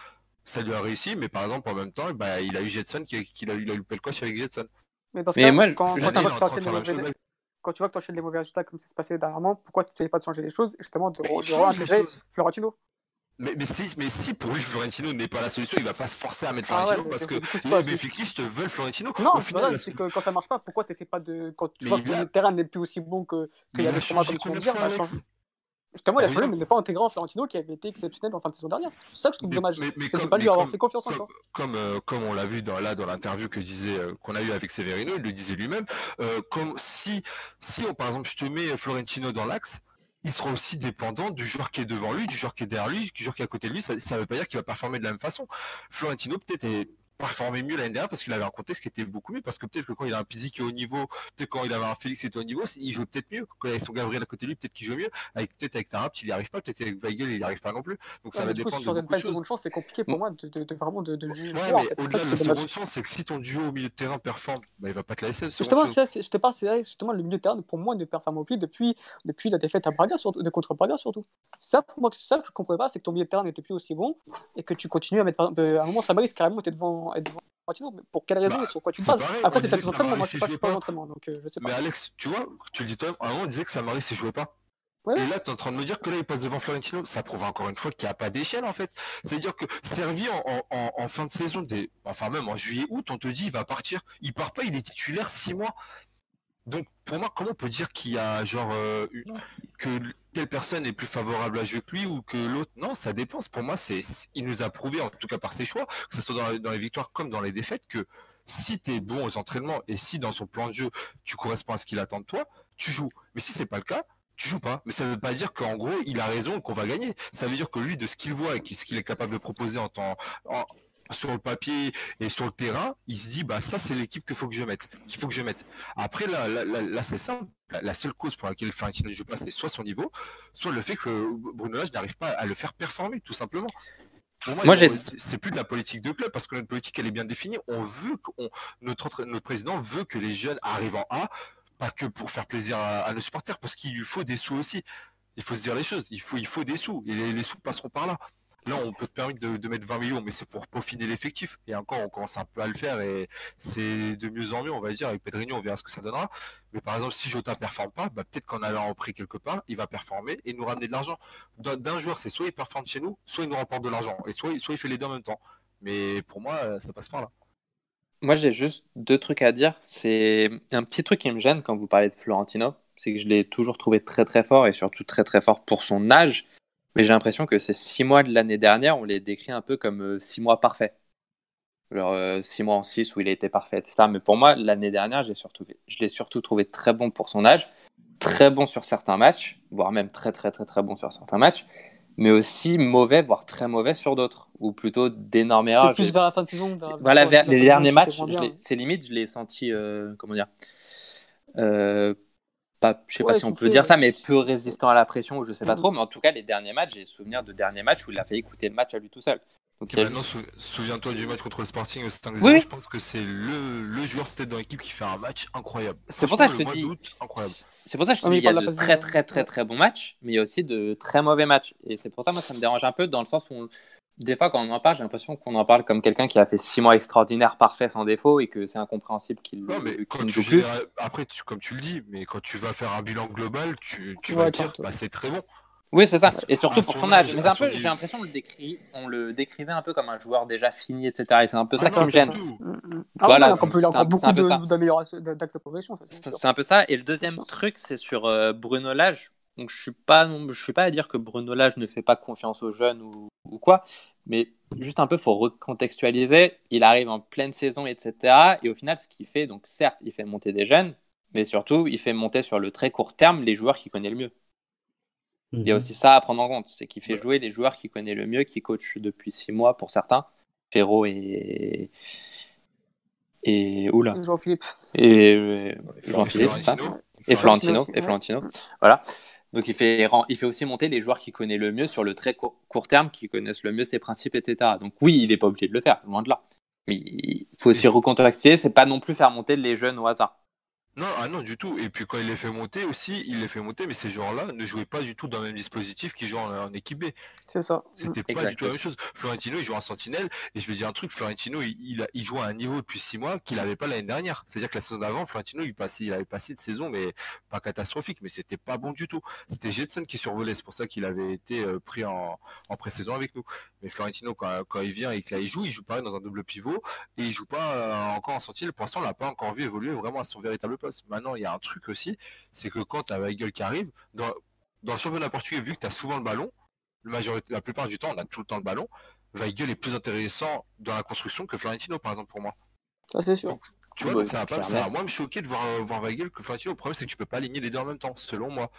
ça lui a réussi, mais par exemple en même temps, bah, il a eu Jetson qui, qui a, il a eu le coach avec Jetson. Mais dans ce Mais cas, moi, je- quand, je- quand Quand tu vois que tu enchaînes les mauvais résultats comme ça se passait dernièrement, pourquoi tu n'essayes pas de changer les choses et justement de, Mais de réintégrer. Florentino? Mais, mais, si, mais si pour lui Florentino n'est pas la solution, il va pas se forcer à mettre ah Florentino parce que les Benfica te veulent Florentino. Non, Au final, c'est que quand ça marche pas, pourquoi tu pas de. Quand tu vois que le terrain n'est plus aussi bon qu'il que y a des formats comme tu dire, Justement, il a changé, mais il n'est pas intégré en Florentino qui avait été exceptionnel en fin de saison dernière. C'est ça que je trouve dommage. Mais, mais comme, pas lui avoir fait confiance encore. Comme, euh, comme on l'a vu dans, là dans l'interview que disait euh, qu'on a eu avec Severino, il le disait lui-même. Euh, comme si, si on, par exemple, je te mets Florentino dans l'axe, il sera aussi dépendant du joueur qui est devant lui, du joueur qui est derrière lui, du joueur qui est à côté de lui. Ça ne veut pas dire qu'il va performer de la même façon. Florentino peut-être est performé mieux l'année dernière parce qu'il avait un contexte qui était beaucoup mieux. Parce que peut-être que quand il a un physique qui est au niveau, peut-être quand il avait un Félix qui était au niveau, il joue peut-être mieux. Quand il avait son Gabriel à côté de lui, peut-être qu'il joue mieux. Avec, peut-être avec Tarap, il n'y arrive pas. Peut-être avec Weigel, il n'y arrive pas non plus. Donc ça va dépendre de beaucoup de choses. chance, c'est compliqué pour moi de, de, vraiment de, de juger. Ouais, mais au-delà de la seconde chance, c'est que si ton duo au milieu de terrain performe, bah, il va pas te laisser. Justement, je te parle, c'est justement le milieu de terrain pour moi ne performe plus depuis, depuis la défaite à Braga, surtout, de contre Braga surtout. Ça, pour moi, ça que je comprenais pas, c'est que ton milieu de terrain n'était plus aussi bon et que tu continues à mettre. À un moment, Samaris carrément était devant, devant pour quelle raison bah, et sur quoi tu bases Après, c'est peut-être entraînements, moi je suis pas donc euh, je sais pas. Mais Alex, tu vois, tu le dis toi-même, à un moment on disait que Samaris ne jouait pas. Et là, tu es en train de me dire que là, il passe devant Florentino. Ça prouve encore une fois qu'il n'y a pas d'échelle, en fait. C'est-à-dire que Servi en, en, en, fin de saison, des... enfin même en juillet-août, on te dit il va partir. Il part pas, il est titulaire six mois. Donc, pour moi, comment on peut dire qu'il y a genre euh, que personne est plus favorable à jouer que lui ou que l'autre Non, ça dépend. Pour moi, c'est il nous a prouvé, en tout cas par ses choix, que ce soit dans, les victoires comme dans les défaites, que si tu es bon aux entraînements et si dans son plan de jeu tu corresponds à ce qu'il attend de toi, tu joues. Mais si c'est pas le cas, tu joues pas. Mais ça veut pas dire qu'en gros, il a raison qu'on va gagner. Ça veut dire que lui, de ce qu'il voit et ce qu'il est capable de proposer en temps, sur le papier et sur le terrain, il se dit bah ça c'est l'équipe qu'il faut que je mette, qu'il faut que je mette. Après là, là, c'est simple. La, seule cause pour laquelle Florentino ne joue pas, c'est soit son niveau, soit le fait que Bruno Lage n'arrive pas à le faire performer, tout simplement. Pour moi, c'est plus de la politique de club parce que notre politique elle est bien définie. On veut qu'on notre notre président veut que les jeunes arrivent en A, pas que pour faire plaisir à, nos supporters, parce qu'il lui faut des sous aussi. Il faut se dire les choses. Il faut il faut des sous et les sous passeront par là. Là, on peut se permettre de, mettre 20 millions, mais c'est pour peaufiner l'effectif. Et encore, on commence un peu à le faire et c'est de mieux en mieux, on va dire. Avec Pedrinho, on verra ce que ça donnera. Mais par exemple, si Jota performe pas, bah, peut-être qu'en allant en prix quelque part, il va performer et nous ramener de l'argent. D'un joueur, c'est soit il performe chez nous, soit il nous rapporte de l'argent. Et soit, il fait les deux en même temps. Mais pour moi, ça passe par là. Moi, j'ai juste deux trucs à dire. C'est un petit truc qui me gêne quand vous parlez de Florentino. C'est que je l'ai toujours trouvé très très fort et surtout très très fort pour son âge. Mais j'ai l'impression que ces six mois de l'année dernière, on les décrit un peu comme euh, six mois parfaits. Genre euh, six mois en six où il a été parfait, etc. Mais pour moi, l'année dernière, je l'ai surtout trouvé très bon pour son âge, très bon sur certains matchs, voire même très très très très bon sur certains matchs, mais aussi mauvais, voire très mauvais sur d'autres, ou plutôt d'énormes erreurs. Plus vers la fin de saison. voilà, les derniers matchs, c'est limite, je l'ai senti, euh, comment dire, pas, je sais pas si on peut dire ça, mais peu résistant à la pression, ou je sais pas mm. trop. Mais en tout cas, les derniers matchs, j'ai souvenir de derniers matchs où il a fait écouter le match à lui tout seul. Donc, souviens-toi du match contre le Sporting au 5 oui. Je pense que c'est le, le, joueur peut-être dans l'équipe qui fait un match incroyable. C'est pour ça que je te dis. C'est pour ça que je te dis, il y a de très très très très bons matchs, mais il y a aussi de très mauvais matchs. Et c'est pour ça, moi, ça me dérange un peu dans le sens où des fois, quand on en parle, j'ai l'impression qu'on en parle comme quelqu'un qui a fait six mois extraordinaires, parfaits, sans défaut, et que c'est incompréhensible qu'il Non, mais quand tu après, comme tu le dis, mais quand tu vas faire un bilan global, tu, tu vas dire, bah, c'est très bon. Oui, c'est ça, et surtout pour son âge. Mais un peu, j'ai l'impression qu'on on le décrivait un peu comme un joueur déjà fini, etc. Et c'est un peu ça qui me gêne. voilà, il y a encore beaucoup d'améliorations, d'axes de progression. C'est un peu ça. Et le deuxième truc, c'est sur euh, Bruno Lage. Donc je suis pas, je suis pas à dire que Bruno Lage ne fait pas confiance aux jeunes ou, ou quoi, mais juste un peu, faut recontextualiser. Il arrive en pleine saison, etc. Et au final, ce qu'il fait, donc certes, il fait monter des jeunes, mais surtout, il fait monter sur le très court terme les joueurs qu'il connaît le mieux. Il y a mhm. aussi ça à prendre en compte, c'est qu'il fait jouer les joueurs qu'il connaît le mieux, qui coach depuis six mois pour certains, Ferro et et oula. Jean-Philippe. Et euh, Jean-Philippe, ça. Et Florentino, et Florentino. Voilà. Donc il fait, il fait aussi monter les joueurs qui connaissent le mieux sur le très court, terme, qui connaissent le mieux ses principes, etc. Donc oui, il n'est pas obligé de le faire, loin de là. Mais il faut aussi recontextualiser, c'est pas non plus faire monter les jeunes au hasard. Non, ah non, du tout. Et puis quand il les fait monter aussi, il les fait monter, mais ces joueurs-là ne jouaient pas du tout dans le même dispositif qu'ils jouent en, équipe B. C'est ça. C'était pas du tout la même chose. Florentino, il joue en sentinelle, et je vais dire un truc, Florentino, il, joue à un niveau depuis six mois qu'il n'avait pas l'année dernière. C'est-à-dire que la saison d'avant, Florentino, il, passait, il avait passé de saison, mais pas catastrophique, mais c'était pas bon du tout. C'était Jetson qui survolait, c'est pour ça qu'il avait été euh, pris en, en pré-saison avec nous. Mais Florentino, quand, quand il vient et qu'il joue, il joue pareil dans un double pivot, et il joue pas euh, encore en sentinelle. Pour l'instant, on l'a pas encore vu évoluer vraiment à son véritable Maintenant, il y a un truc aussi, c'est que quand tu as Weigel qui arrive, dans, dans le championnat portugais, vu que tu as souvent le ballon, la, majorité, la plupart du temps, on a tout le temps le ballon, Weigel est plus intéressant dans la construction que Florentino, par exemple, pour moi. Ça, c'est sûr. tu vois, ça va, pas, ça moi me choquer de voir, voir Weigel que Florentino. Le problème, c'est que tu peux pas aligner les deux en même temps, selon moi.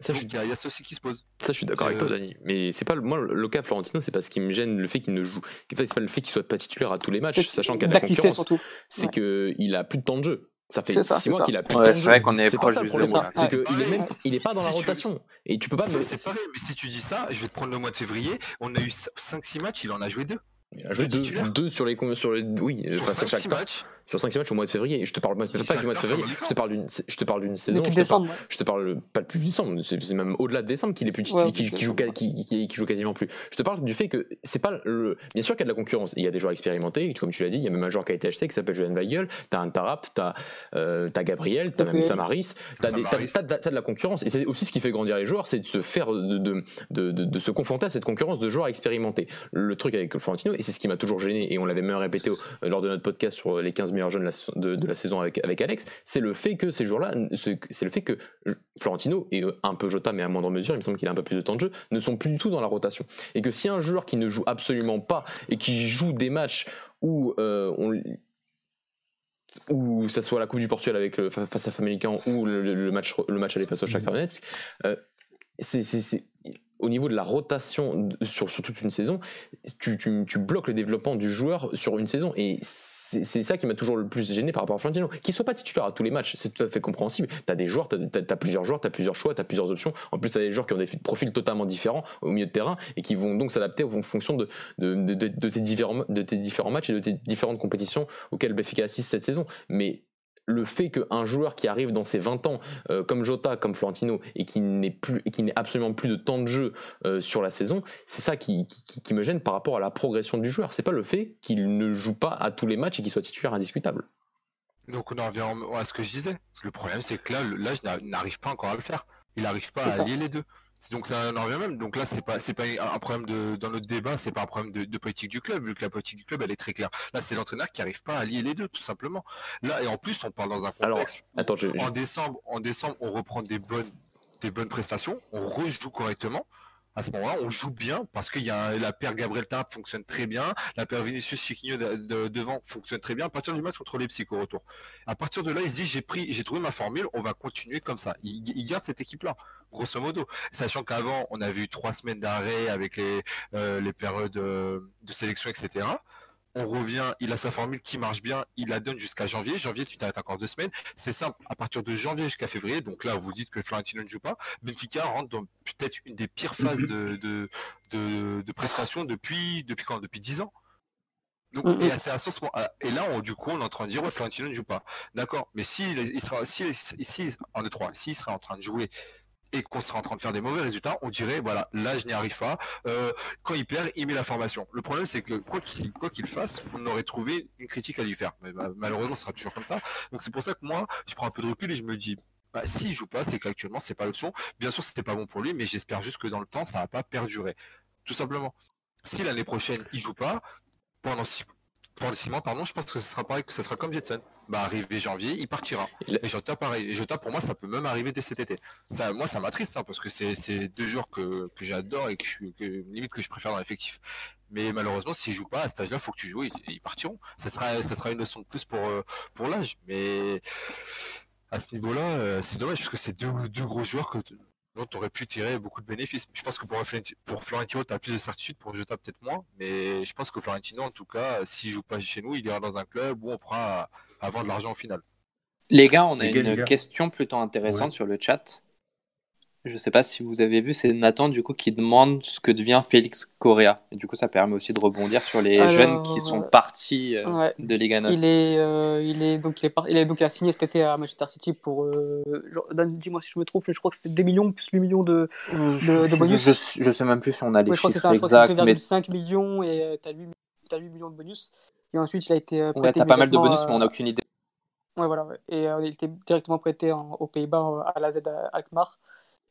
Ça, je... il y a ça aussi qui se pose. Ça, je suis d'accord avec toi, Dani. Mais c'est pas le... moi le cas Florentino, c'est parce qu'il me gêne le fait qu'il ne joue. Enfin, c'est pas le fait qu'il soit pas titulaire à tous les matchs, sachant a la concurrence. C'est ouais. qu'il a plus de temps de jeu. Ça fait 6 mois qu'il a plus de temps. C'est vrai qu'on est proche du problème. C'est qu'il est même, il est pas dans la rotation. Et tu peux pas. C'est pareil, mais si tu dis ça, je vais te prendre le mois de février. On a eu 5-6 matchs, il en a joué 2. Il a joué 2 sur les sur les oui, sur 5 matchs sur 5 matchs au mois de février. Je te parle pas du mois de février, je te parle d'une, je te parle d'une saison. Je te, parle, je te parle pas plus décembre, c'est, même au-delà de décembre qu'il est plus, ouais, qui, qui, joue, qui, qui, joue quasiment plus. Je te parle du fait que c'est pas le, bien sûr qu'il y a de la concurrence. Il y a des joueurs expérimentés, comme tu l'as dit, il y a même un joueur qui a été acheté qui s'appelle Johan Weigel. T'as un Tarapt, t'as, euh, t'as Gabriel, t'as même Samaris, t'as, des, t'as, t'as, de la concurrence. Et c'est aussi ce qui fait grandir les joueurs, c'est de se faire, de, de, de, de, se confronter à cette concurrence de joueurs expérimentés. Le truc avec Florentino, et c'est ce qui m'a toujours gêné, et on l'avait même répété lors de notre podcast sur les 15 meilleurs jeunes de, la saison avec, avec Alex, c'est le fait que ces jours-là, c'est le fait que Florentino et un peu Jota, mais à moindre mesure, il me semble qu'il a un peu plus de temps de jeu, ne sont plus du tout dans la rotation. Et que si un joueur qui ne joue absolument pas et qui joue des matchs où euh, ça soit la Coupe du Portugal avec face à Famelican ou le, match le match à face au Shakhtar Donetsk, euh, c'est au niveau de la rotation sur, sur toute une saison, tu, tu, bloques le développement du joueur sur une saison et c'est ça qui m'a toujours le plus gêné par rapport à Florentino. Qu'il soit pas titulaire à tous les matchs, c'est tout à fait compréhensible. Tu as des joueurs, tu as, plusieurs joueurs, tu as plusieurs choix, tu as plusieurs options. En plus, tu as des joueurs qui ont des profils totalement différents au milieu de terrain et qui vont donc s'adapter en fonction de, de, de, tes différents, de tes différents matchs et de tes différentes compétitions auxquelles Benfica assiste cette saison. Mais le fait qu'un joueur qui arrive dans ses 20 ans, euh, comme Jota, comme Florentino, et qui n'est plus, qui n'ait absolument plus de temps de jeu euh, sur la saison, c'est ça qui, qui, me gêne par rapport à la progression du joueur. C'est pas le fait qu'il ne joue pas à tous les matchs et qu'il soit titulaire indiscutable. Donc on en revient à ce que je disais. Le problème, c'est que là, là, je n'arrive pas encore à le faire. Il n'arrive pas à allier les deux. Donc ça en revient même. Donc là, c'est pas c'est pas un problème de dans notre débat, c'est pas un problème de, politique du club, vu que la politique du club elle est très claire. Là, c'est l'entraîneur qui arrive pas à lier les deux, tout simplement. Là, et en plus, on parle dans un contexte. attends, En décembre, en décembre, on reprend des bonnes des bonnes prestations, on rejoue correctement à ce moment-là, on joue bien parce que y a la paire Gabriel Tarap fonctionne très bien, la paire Vinicius Chiquinho devant fonctionne très bien. À partir du match contre les au retour, à partir de là, il se dit j'ai pris, j'ai trouvé ma formule, on va continuer comme ça. Il, garde cette équipe-là, grosso modo, sachant qu'avant on avait eu trois semaines d'arrêt avec les euh, périodes de, de sélection, etc on revient, il a sa formule qui marche bien, il la donne jusqu'à janvier. Janvier, tu t'arrêtes encore deux semaines. C'est simple, à partir de janvier jusqu'à février, donc là, vous dites que Florentino ne joue pas, Benfica rentre dans peut-être une des pires phases de, de, de, prestation depuis, depuis quand? Depuis dix ans? Donc, et, à ce moment, et là, on, du coup, on est en train de dire, ouais, Florentino ne joue pas. D'accord, mais s'il il sera, si, si, en trois, s'il sera en train de jouer et qu'on sera en train de faire des mauvais résultats, on dirait voilà, là je n'y arrive pas. Euh, quand il perd, il met la formation. Le problème c'est que quoi qu'il quoi qu'il fasse, on aurait trouvé une critique à lui faire. Mais bah, malheureusement, ce sera toujours comme ça. Donc c'est pour ça que moi, je prends un peu de recul et je me dis bah, s'il joue pas, c'est qu'actuellement c'est pas l'option. Bien sûr, c'était pas bon pour lui, mais j'espère juste que dans le temps, ça va pas perdurer. Tout simplement. Si l'année prochaine il joue pas, pendant six, pour le ciment, pardon, je pense que ce sera pareil, que ce sera comme Jetson. Bah, arrivé janvier, il partira. Et Jota, pareil. Et Jota, pour moi, ça peut même arriver dès cet été. Ça, moi, ça m'attriste, hein, parce que c'est deux joueurs que, que j'adore et que, je, limite que je préfère dans l'effectif. Mais malheureusement, s'ils jouent pas à cet âge-là, il faut que tu joues, ils, ils partiront. Ça sera, ça sera une leçon de plus pour, euh, pour l'âge. Mais à ce niveau-là, euh, c'est dommage, parce que c'est deux, deux gros joueurs que tu aurais pu tirer beaucoup de bénéfices. Je pense que pour, pour Florentino, tu as plus de certitude, pour Jota peut-être moins, mais je pense que Florentino, en tout cas, s'il joue pas chez nous, il ira dans un club où on pourra avoir de l'argent au final. Les gars, on a une question plutôt intéressante sur le chat. je sais pas si vous avez vu, c'est Nathan du coup qui demande ce que devient Félix Correa. Et du coup, ça permet aussi de rebondir sur les jeunes qui sont partis euh, de Liga Il est, euh, il est donc il est, il est donc il a signé cet été à Manchester City pour. Euh, dis-moi si je me trompe, je crois que c'était 2 millions plus 8 millions de, de, bonus. Je, je, sais même plus si on a les chiffres exacts. Je crois que c'est 2,5 millions et tu as, 8 millions de bonus. Et ensuite, il a été. Ouais, t'as pas mal de bonus, mais on n'a aucune idée. Ouais, voilà. Et il était directement prêté aux Pays-Bas à la Z Alkmaar.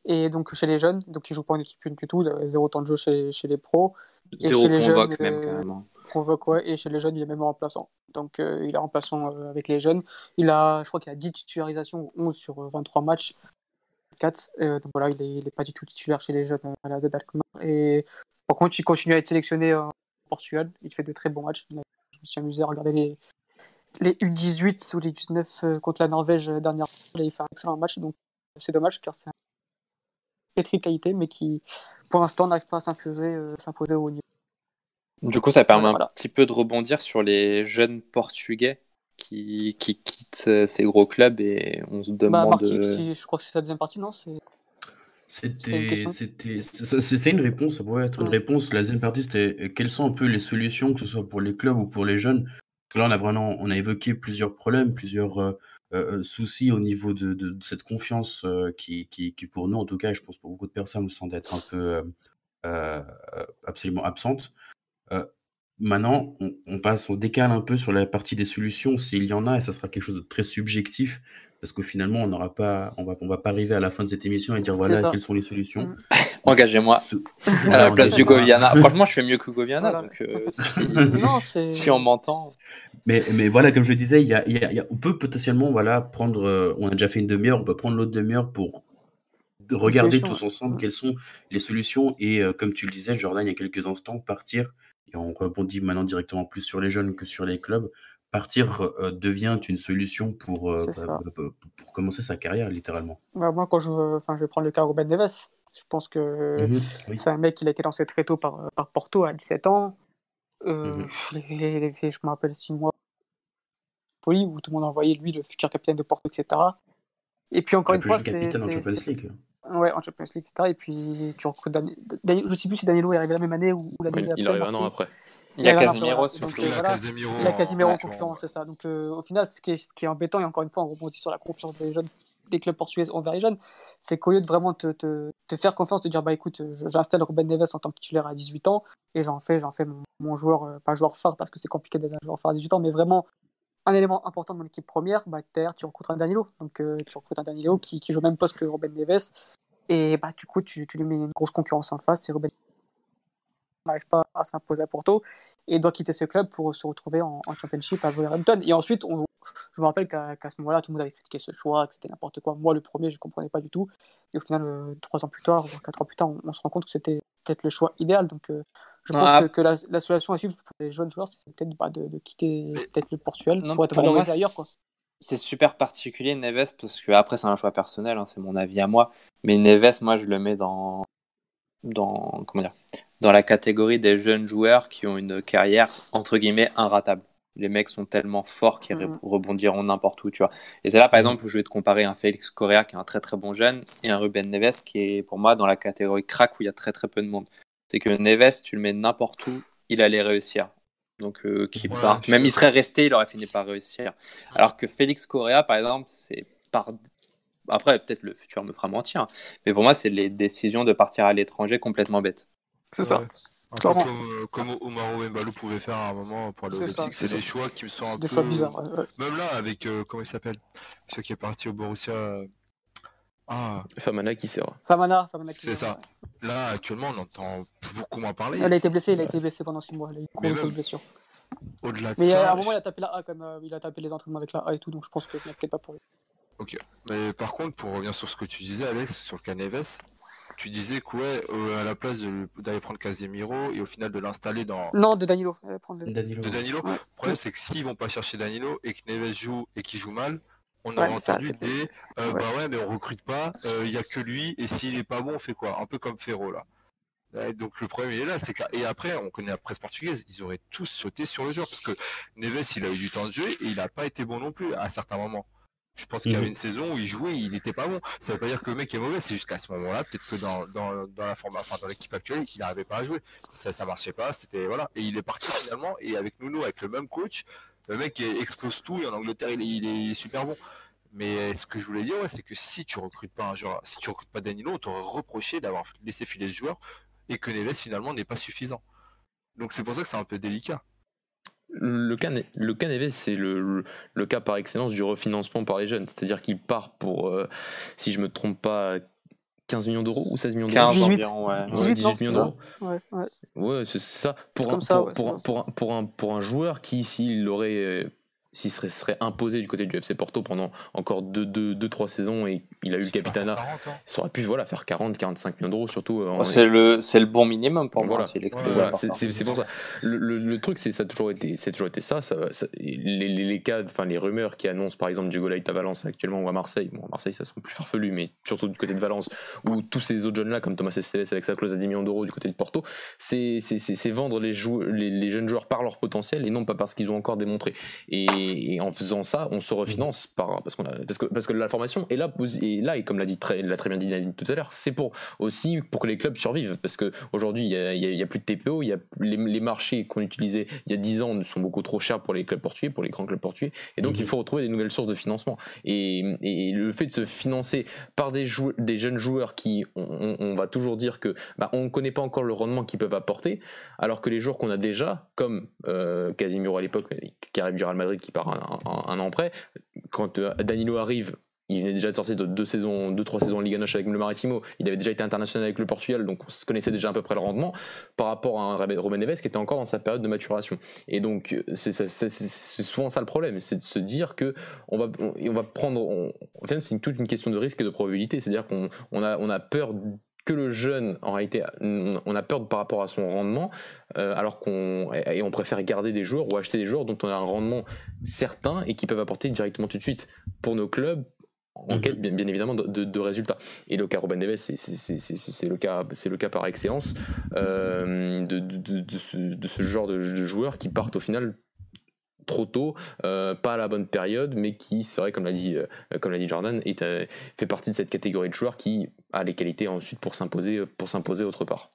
Et donc chez les jeunes, donc il joue pas en équipe du tout, zéro temps de jeu chez, chez les pros. Et zéro chez les convoque jeunes, même euh, carrément. Convoque, ouais, et chez les jeunes, il est même remplaçant. Donc euh, il est remplaçant euh, avec les jeunes. Il a, je crois qu'il a 10 titularisations, 11 sur 23 matchs. 4. donc voilà, il n'est est pas du tout titulaire chez les jeunes à la Z Et par contre, il continue à être sélectionné en Portugal. Il fait de très bons matchs. Suis amusé à regarder les, les U18 ou les 19 contre la Norvège dernière. Il fait un excellent match. Donc c'est dommage car c'est un très qualité, mais qui, pour l'instant, n'arrive pas à s'imposer, euh, au haut niveau. Du coup, ça permet un petit peu de rebondir sur les jeunes Portugais qui, qui quittent euh, ces gros clubs et on se bah, demande. Bah, je crois que c'est la deuxième partie, non C'était, c'était, c'est une réponse, ça pourrait être une réponse. La deuxième partie, c'était quelles sont un peu les solutions, que ce soit pour les clubs ou pour les jeunes? Parce que là, on a vraiment, on a évoqué plusieurs problèmes, plusieurs euh, euh, souci au niveau de, de, cette confiance euh, qui, qui, qui, pour nous, en tout cas, je pense pour beaucoup de personnes, me semble être un peu euh, absolument absente. maintenant, on, on, passe, on se décale un peu sur la partie des solutions, s'il y en a, et ça sera quelque chose de très subjectif, parce que finalement, on n'aura pas, on va, on va pas arriver à la fin de cette émission et dire voilà quelles sont les solutions. Mmh. [LAUGHS] Engagez-moi [LAUGHS] à la place d'Hugo Viana. [LAUGHS] Franchement, je fais mieux que Hugo Viana, donc si, si, on m'entend. Mais, mais voilà, comme je disais, il y a, y a, on peut potentiellement voilà, prendre, euh, on a déjà fait une demi-heure, on peut prendre l'autre demi-heure pour regarder tous ensemble quelles sont les solutions. Et euh, comme tu le disais, Jordan, il y a quelques instants, partir, et on rebondit maintenant directement plus sur les jeunes que sur les clubs, partir euh, devient une solution pour, bah, bah, pour, commencer sa carrière, littéralement. Bah, moi, quand je, enfin, je vais prendre le cas Ruben Neves, je pense que mmh c'est un mec qui a été lancé très tôt par, par Porto à 17 ans. Euh, mmh je me rappelle six mois folie où tout le monde a envoyé lui le futur capitaine de Porto, etc. Et puis encore une fois, c'est. capitaine en Champions League. Ouais, en Champions League, etc. Et puis tu recrutes Daniel. Je sais plus si Danilo est arrivé la même année ou, l'année après. Il arrive un an après. Il y a Casemiro, donc, il a Casemiro, il a Casemiro en concurrence, c'est ça. Donc euh, au final, ce qui, est, ce qui est embêtant, et encore une fois, on rebondit sur la confiance des jeunes, des clubs portugais envers les jeunes, c'est qu'au lieu de vraiment te, te, te, faire confiance, te dire bah écoute, j'installe Ruben Neves en tant que titulaire à 18 ans et j'en fais, j'en fais mon, mon joueur, euh, pas joueur phare parce que c'est compliqué d'être un joueur phare à 18 ans, mais vraiment un élément important de mon équipe première, bah, derrière, tu rencontres un Danilo. Donc, euh, tu rencontres un Danilo qui, qui, joue au même poste que Robin Neves. Et bah, du coup, tu, tu lui mets une grosse concurrence en face. Et Robin n'arrive pas à s'imposer à Porto et doit quitter ce club pour se retrouver en, Championship à Wolverhampton. Et ensuite, on, je me rappelle qu'à ce moment-là, tout le monde avait critiqué ce choix, que c'était n'importe quoi. Moi, le premier, je ne comprenais pas du tout. Et au final, euh, trois ans plus tard, voire quatre ans plus tard, on, se rend compte que c'était peut-être le choix idéal. Donc, euh, je pense ah. que, la, solution à suivre pour les jeunes joueurs, c'est peut-être bah, de, quitter peut-être le Portugal pour être valorisé ailleurs. C'est super particulier Neves parce que après c'est un choix personnel, hein, c'est mon avis à moi. Mais Neves, moi je le mets dans dans comment dire dans la catégorie des jeunes joueurs qui ont une carrière entre guillemets inratable. Les mecs sont tellement forts qu'ils mm. rebondiront n'importe où, tu vois. Et c'est là, par exemple, où je vais te comparer un Félix Correa qui est un très très bon jeune et un Ruben Neves qui est pour moi dans la catégorie crack où il y a très très peu de monde c'est que Neves, tu le mets n'importe où, il allait réussir. Donc, euh, qui part. Même il serait resté, il aurait fini par réussir. Alors que Félix Correa, par exemple, c'est par. Après, peut-être le futur me fera mentir, mais pour moi, c'est les décisions de partir à l'étranger complètement bêtes. C'est ça. comme, euh, comme Omaro Mbalo pouvait faire à un moment pour le c'est des choix qui me sont un des peu. choix bizarres. Même là, avec. Euh, comment il s'appelle? Celui qui est parti au Borussia. Ah. Famana qui sert. Famana, Famana C'est ça. Là, actuellement, on entend beaucoup moins parler. Il a été blessé, il a été blessé pendant 6 mois. Il a eu une grosse blessure. Au-delà de mais ça. à un moment, il a tapé la A quand même. Il a tapé les entraînements avec la A et tout, donc je pense n'y a peut-être pas pour lui. Ok. Mais par contre, pour revenir sur ce que tu disais, Alex, sur Caneves, tu disais que ouais, euh, à la place d'aller prendre Casemiro et au final de l'installer dans. Non, de Danilo. Prendre de... Danilo. De Danilo. Le problème, c'est que s'ils vont pas chercher Danilo et que Neves joue et qu'il joue mal, on a entendu des euh, bah ouais mais on recrute pas, euh, il y a que lui et s'il est pas bon on fait quoi? Un peu comme Ferro là. donc le problème il est là, c'est que et après on connaît la presse portugaise, ils auraient tous sauté sur le joueur parce que Neves il a eu du temps de jeu et il n'a pas été bon non plus à certains moments. Je pense qu'il y avait mhm. une saison où il jouait, il n'était pas bon. Ça veut pas dire que le mec est mauvais, c'est juste qu'à ce moment-là, peut-être que dans, dans, dans la enfin, dans l'équipe actuelle, il n'arrivait pas à jouer. Ça, ça marchait pas, c'était voilà. Et il est parti finalement, et avec Nuno, avec le même coach, le mec explose tout, et en Angleterre, il est, il est super bon. Mais ce que je voulais dire, c'est que si tu recrutes pas un joueur, si tu recrutes pas Danilo, on t'aurait reproché d'avoir laissé filer ce joueur et que Neves finalement n'est pas suffisant. Donc c'est pour ça que c'est un peu délicat. Le cas, le cas Neves, c'est le, le, cas par excellence du refinancement par les jeunes. C'est-à-dire qu'il part pour, euh, si je me trompe pas, 15 millions d'euros ou 16 millions d'euros 18, ouais. 18, millions d'euros. Ouais, ouais. ouais c'est ça. Pour un, pour, pour, pour, un, pour, un, pour un joueur qui, s'il aurait euh, s'il serait, serait, imposé du côté du FC Porto pendant encore 2-3 deux, deux, trois saisons et il a eu le capitana, hein. il aurait pu voilà, faire 40-45 millions d'euros surtout. Euh, c'est le, le bon minimum pour moi. Voilà, c'est pour ça. Le, le, truc, c'est ça a toujours été, c'est toujours été ça. ça, les, les, cas, enfin les rumeurs qui annoncent par exemple Diego à Valence actuellement ou à Marseille. Bon, à Marseille, ça sont plus farfelu, mais surtout du côté de Valence ou tous ces autres jeunes là comme Thomas Esteves avec sa clause à 10 millions d'euros du côté de Porto, c'est vendre les, les, les, jeunes joueurs par leur potentiel et non pas parce qu'ils ont encore démontré. Et et, en faisant ça, on se refinance par, parce, qu'on a, parce, que, parce que la formation est là, et là et comme l'a dit très, l'a très bien dit tout à l'heure, c'est pour aussi pour que les clubs survivent. Parce qu'aujourd'hui, il n'y a, y a, plus de TPO, y a, les, les marchés qu'on utilisait il y a 10 ans sont beaucoup trop chers pour les clubs portugais, pour les grands clubs portugais. Et donc, il mhm. faut retrouver des nouvelles sources de financement. Et, et le fait de se financer par des, des jeunes joueurs qui, on, va toujours dire que bah, on ne connaît pas encore le rendement qu'ils peuvent apporter, alors que les joueurs qu'on a déjà, comme euh, Casimiro à l'époque, qui arrive du Real Madrid, qui un, an près. Quand euh, Danilo arrive, il venait déjà de sortir de deux saisons, deux trois saisons en Liga Noche avec le Maritimo. Il avait déjà été international avec le Portugal, donc on se connaissait déjà à peu près le rendement par rapport à un Robin Neves qui était encore dans sa période de maturation. Et donc c'est souvent ça le problème, c'est de se dire que on va on, va prendre, en fait c'est toute une question de risque et de probabilité, c'est-à-dire qu'on on a on a peur que le jeune, en réalité, on a peur par rapport à son rendement, euh, alors qu'on et on préfère garder des joueurs ou acheter des joueurs dont on a un rendement certain et qui peuvent apporter directement tout de suite pour nos clubs en mhm. quête bien, évidemment de, résultats. Et le cas Robin Neves, c'est le cas, c'est le cas par excellence euh, de, ce, genre de, joueurs qui partent au final trop tôt, euh, pas à la bonne période, mais qui, c'est vrai, comme l'a dit, euh, comme l'a dit Jordan, est, euh, fait partie de cette catégorie de joueurs qui a les qualités ensuite pour s'imposer, pour s'imposer autre part.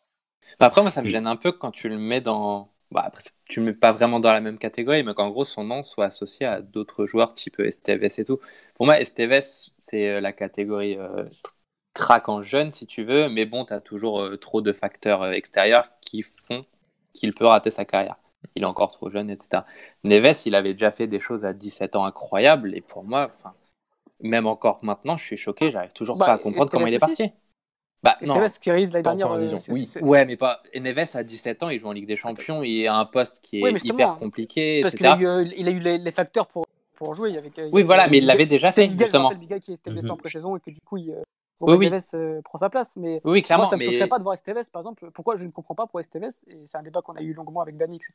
Bah, après, moi, ça me gêne un peu quand tu le mets dans. Bah, après, tu le mets pas vraiment dans la même catégorie, mais qu'en gros, son nom soit associé à d'autres joueurs type Esteves et tout. Pour moi, Esteves, c'est la catégorie crack en jeune, si tu veux, mais bon, tu as toujours trop de facteurs extérieurs qui font qu'il peut rater sa carrière il est encore trop jeune, etc. Neves, il avait déjà fait des choses à 17 ans incroyables, et pour moi, enfin, même encore maintenant, je suis choqué, j'arrive toujours bah, pas à comprendre comment il est parti. Bah, non, Neves qui réalise la dernière. Euh, oui. Ouais, mais pas. Neves à 17 ans, il joue en Ligue des Champions, il a un poste qui est hyper compliqué, parce qu'il a, eu, il a eu les, facteurs pour, pour jouer. Avec, euh, oui, voilà, mais il l'avait déjà fait, justement. C'est Miguel qui était blessé en pré-saison et que du coup, il, oui, oui. Euh, prend sa place. Mais oui, clairement, moi, ça ne me choquerait pas de voir Esteves, par exemple. Pourquoi je ne comprends pas pour Esteves, et c'est un débat qu'on a eu longuement avec Dani, etc.,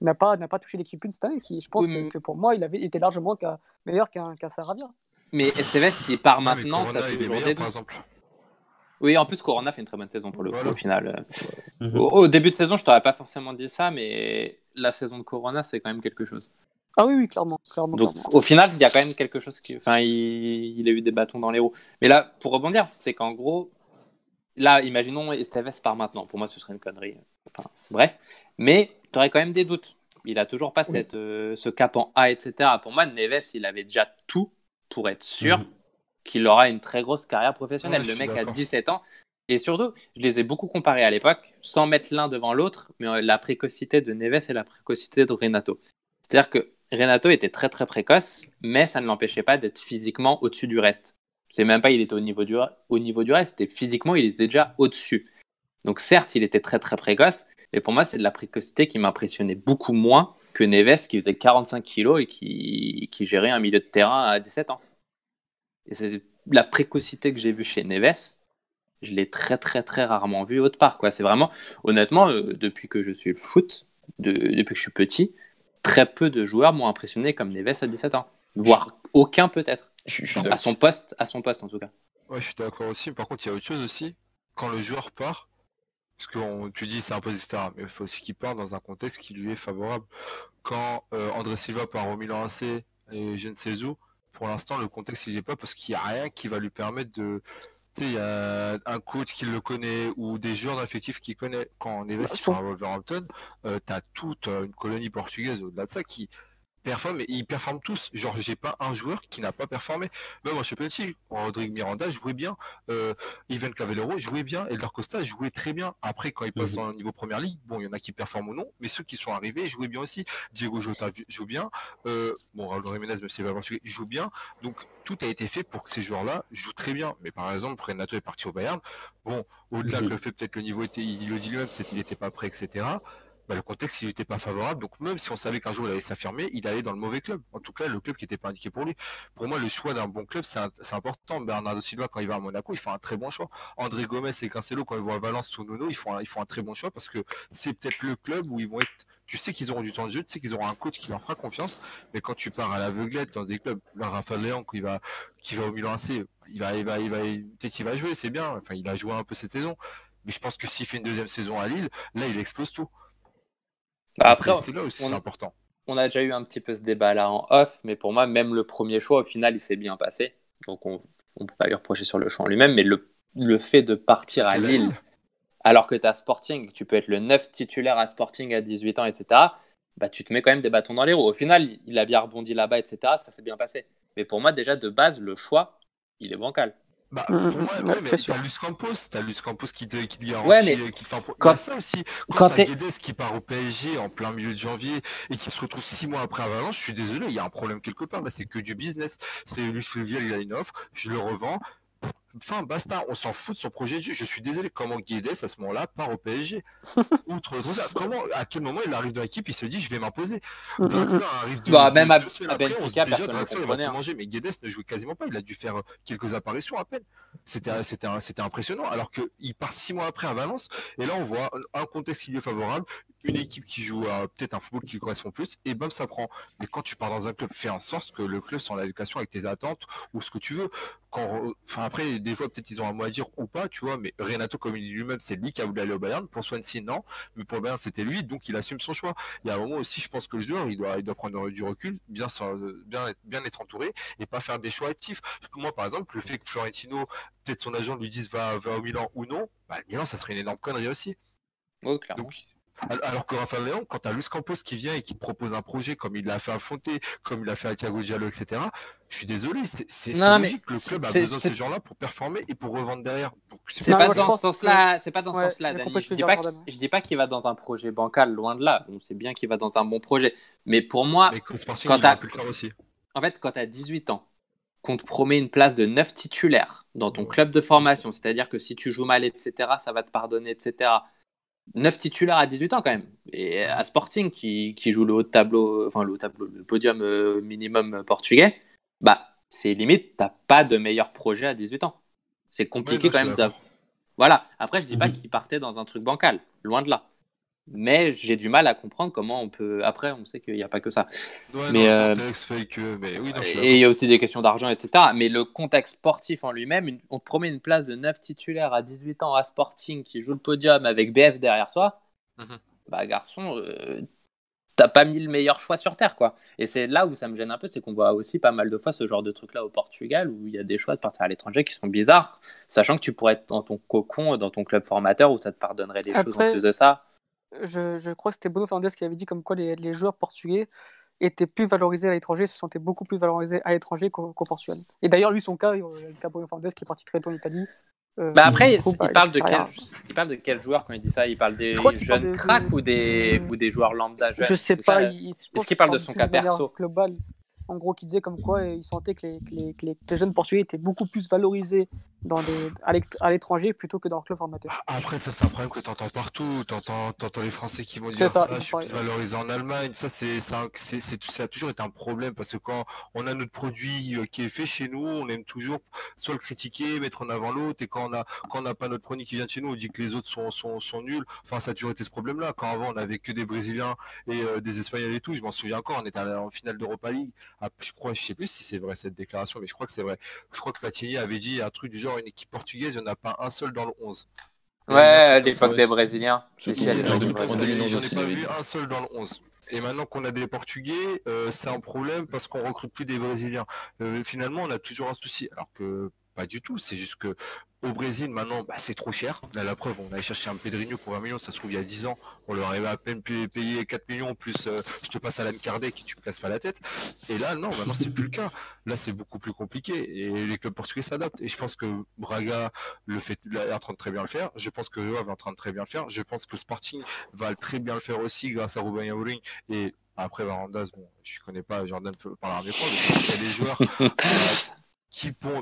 n'a pas, pas touché l'équipe une cette année. Qui, je pense que, pour moi, il avait été largement meilleur qu'un qu Saravia. Mais Esteves, s'il part maintenant, tu as toujours des. Oui, en plus, Corona fait une très bonne saison pour le coup, au final. Mhm. Au, début de saison, je t'aurais pas forcément dit ça, mais la saison de Corona, c'est quand même quelque chose. Ah oui, oui, clairement. clairement Donc au final, il y a quand même quelque chose qui. Enfin, il, a eu des bâtons dans les roues. Mais là, pour rebondir, c'est qu'en gros, là, imaginons Esteves part maintenant. Pour moi, ce serait une connerie. Enfin, bref. Mais tu aurais quand même des doutes. Il a toujours pas cette, euh, ce cap en A, etc. Pour moi, Neves, il avait déjà tout pour être sûr mhm. qu'il aura une très grosse carrière professionnelle. le mec a 17 ans. Et surtout, je les ai beaucoup comparés à l'époque, sans mettre l'un devant l'autre, mais euh, la précocité de Neves et la précocité de Renato. C'est-à-dire que Renato était très très précoce, mais ça ne l'empêchait pas d'être physiquement au-dessus du reste. C'est même pas il était au niveau du, au niveau du reste, et physiquement il était déjà au-dessus. Donc certes, il était très très précoce, mais pour moi c'est de la précocité qui m'impressionnait beaucoup moins que Neves qui faisait 45 kilos et qui, gérait un milieu de terrain à 17 ans. Et c'est la précocité que j'ai vue chez Neves, je l'ai très très très rarement vu autre part. C'est vraiment, honnêtement, euh, depuis que je suis le foot, depuis que je suis petit, très peu de joueurs m'ont impressionné comme Neves à 17 ans. Voire aucun peut-être. à son poste, à son poste en tout cas. Ouais, je suis d'accord aussi. Par contre, il y a autre chose aussi. Quand le joueur part, parce que tu dis c'est un poste, etc. Mais il faut aussi qu'il parte dans un contexte qui lui est favorable. Quand euh, André Silva part au Milan AC et je ne sais où, pour l'instant, le contexte, il est pas parce qu'il n'y a rien qui va lui permettre de. Tu sais, il y a un coach qui le connaît ou des joueurs d'effectifs qui connaît. Quand on investit bah, sur un Wolverhampton, euh, tu as toute une colonie portugaise au-delà de ça qui, performent et ils performent tous. Genre, j'ai pas un joueur qui n'a pas performé. Même en Champions Rodrigue Miranda jouait bien, euh, Ivan Cavallero jouait bien, Elder Costa jouait très bien. Après, quand il passe en mhm. niveau première ligue, bon, il y en a qui performent ou non, mais ceux qui sont arrivés jouaient bien aussi. Diego Jota joue bien, euh, bon, Raul Jiménez, même s'il va joue bien. Donc, tout a été fait pour que ces joueurs-là jouent très bien. Mais par exemple, Renato est parti au Bayern. Bon, au-delà mhm. que le fait peut-être le niveau était, il le dit lui-même, c'est qu'il n'était pas prêt, etc. Bah, le contexte il n'était pas favorable. Donc même si on savait qu'un jour il allait s'affirmer, il allait dans le mauvais club. En tout cas, le club qui n'était pas indiqué pour lui. Pour moi, le choix d'un bon club, c'est important. Bernardo Silva, quand il va à Monaco, il fait un très bon choix. André Gomez et Cancelo, quand ils vont à Valence ou Nuno, ils font un, très bon choix parce que c'est peut-être le club où ils vont être. Tu sais qu'ils auront du temps de jeu, tu sais qu'ils auront un coach qui leur fera confiance. Mais quand tu pars à l'aveuglette dans des clubs, là, Rafael Léon, qui va, qui va au Milan AC, il va, il va, il va, peut-être qu'il va jouer, c'est bien. Enfin, il a joué un peu cette saison. Mais je pense que s'il fait une deuxième saison à Lille, là, il explose tout. Bah, après, c'est là aussi, c'est important. On a déjà eu un petit peu ce débat là en off, mais pour moi, même le premier choix, au final, il s'est bien passé. Donc, on ne peut pas lui reprocher sur le choix en lui-même, mais le, le, fait de partir à Lille, alors que tu as Sporting, tu peux être le neuf titulaire à Sporting à 18 ans, etc., bah, tu te mets quand même des bâtons dans les roues. Au final, il a bien rebondi là-bas, etc., ça s'est bien passé. Mais pour moi, déjà, de base, le choix, il est bancal. Bah, mm, pour mm, moi, ouais, mais t'as Luce Campos, t'as Luce Campos qui te, qui te garantit, ouais, mais qui te fait quand, ça aussi. Quand, quand t'as Guedes qui part au PSG en plein milieu de janvier et qui se retrouve six mois après à Valence, je suis désolé, il y a un problème quelque part. Là, c'est que du business. C'est Luce Fulviel, il a une offre, je le revends. Enfin, basta, on s'en fout de son projet de jeu. Je suis désolé, comment Guedes, à ce moment-là, part au PSG [LAUGHS] Outre comment, à quel moment il arrive dans l'équipe, il se dit, je vais m'imposer. Mm, Draxler arrive de, bah, même à, après, on se dit déjà, Draxler, va tout manger, mais Guedes ne jouait quasiment pas. Il a dû faire euh, quelques apparitions à peine. C'était, c'était, c'était impressionnant. Alors qu'il part six mois après à Valence, et là, on voit un contexte qui lui est favorable, une équipe qui joue à peut-être un football qui lui correspond plus, et bam, ça prend. Mais quand tu pars dans un club, fais en sorte que le club soit en adéquation avec tes attentes ou ce que tu veux. Quand, enfin, après, des fois, peut-être ils ont un mot à dire ou pas, tu vois, mais Renato, comme il dit lui-même, c'est lui qui a voulu aller au Bayern. Pour Swansea, non. Mais pour le Bayern, c'était lui, donc il assume son choix. Il y a un moment aussi, je pense que le joueur, il doit, il doit prendre du recul, bien, bien, bien être entouré et pas faire des choix actifs. Moi, par exemple, le fait que Florentino, peut-être son agent lui dise va, va au Milan ou non, bah, Milan, ça serait une énorme connerie aussi. Oui, clairement. Alors que Rafael Léon, quand tu as Luis Campos qui vient et qui propose un projet comme il l'a fait à Fonte, comme il l'a fait à Thiago Diallo, etc., je suis désolé, c'est logique. Le club a besoin de ces gens-là pour performer et pour revendre derrière. C'est pas, dans ce sens-là, c'est pas dans ce sens-là, Je, dis pas, je dis pas qu'il va dans un projet bancal, loin de là. On sait bien qu'il va dans un bon projet. Mais pour moi, quand tu as... En fait, quand tu as 18 ans, qu'on te promet une place de 9 titulaires dans ton club de formation, c'est-à-dire que si tu joues mal, etc., ça va te pardonner, etc 9 titulaires à 18 ans quand même. Et à Sporting, qui, qui joue le haut tableau, enfin le haut tableau, le podium euh, minimum portugais, bah c'est limite, t'as pas de meilleur projet à 18 ans. C'est compliqué quand même. Voilà. Après, je dis pas mhm. qu'il partait dans un truc bancal, loin de là mais j'ai du mal à comprendre comment on peut. Après, on sait qu'il n'y a pas que ça. mais, euh, et il y a aussi des questions d'argent, etc. Mais le contexte sportif en lui-même, on te promet une place de 9 titulaires à 18 ans à Sporting qui joue le podium avec BF derrière toi. Mhm. Bah, garçon, euh, t'as pas mis le meilleur choix sur terre, quoi. Et c'est là où ça me gêne un peu, c'est qu'on voit aussi pas mal de fois ce genre de truc-là au Portugal où il y a des choix de partir à l'étranger qui sont bizarres, sachant que tu pourrais être dans ton cocon, dans ton club formateur où ça te pardonnerait des choses en plus de ça je, je crois que c'était Bruno Fernandes qui avait dit comme quoi les, les joueurs portugais étaient plus valorisés à l'étranger, se sentaient beaucoup plus valorisés à l'étranger qu'au Portugal. Et d'ailleurs, lui, son cas, le cas Bruno Fernandes qui est parti très tôt en Italie. Euh, bah après, il, parle de quel, il parle de quel joueur quand il dit ça? Il parle des jeunes cracks ou, des, ou des joueurs lambda jeunes? Je sais pas. Est-ce qu'il parle de son cas perso? global en gros, qui disait comme quoi il sentait que les, que les, jeunes portugais étaient beaucoup plus valorisés dans à l'étranger plutôt que dans le club formateur. Ah, après, ça, c'est un problème que tu entends partout. Tu entends, les Français qui vont dire ça, je suis plus valorisé en Allemagne. Ça, c'est, ça, ça a toujours été un problème parce que quand on a notre produit euh, qui est fait chez nous, on aime toujours soit le critiquer, mettre en avant l'autre. Et quand on a, quand n'a pas notre produit qui vient de chez nous, on dit que les autres sont, sont, sont nuls. Enfin, ça a toujours été ce problème-là. Quand avant, on avait que des Brésiliens et euh, des Espagnols et tout, je m'en souviens encore, on était en finale d'Europa League. Ah, je crois, je sais plus si c'est vrai cette déclaration, mais je crois que c'est vrai. Je crois que Platini avait dit un truc du genre une équipe portugaise, il n'y en a pas un seul dans le 11. Ouais, l'époque des Brésiliens. J'en ai pas vu un seul dans le 11. Et maintenant qu'on a des Portugais, euh, c'est un problème parce qu'on recrute plus des Brésiliens. Euh, finalement, on a toujours un souci. Alors que pas du tout. C'est juste que au Brésil, maintenant, bah, c'est trop cher. Là, la preuve, on allait chercher un Pedrinho pour 20 millions. Ça se trouve, il y a 10 ans, on leur avait à peine pu payer 4 millions, plus euh, je te passe à l'âne Kardec qui tu me casses pas la tête. Et là, non, maintenant, c'est plus le cas. Là, c'est beaucoup plus compliqué. Et les clubs portugais s'adaptent. Et je pense que Braga le fait, est en train de très bien le faire. Je pense que Joao est en train de très bien le faire. Je pense que Sporting va très bien le faire aussi grâce à Ruben Amorim et après Varandas, bon, je connais pas Jordan par la mais il y a des joueurs [LAUGHS]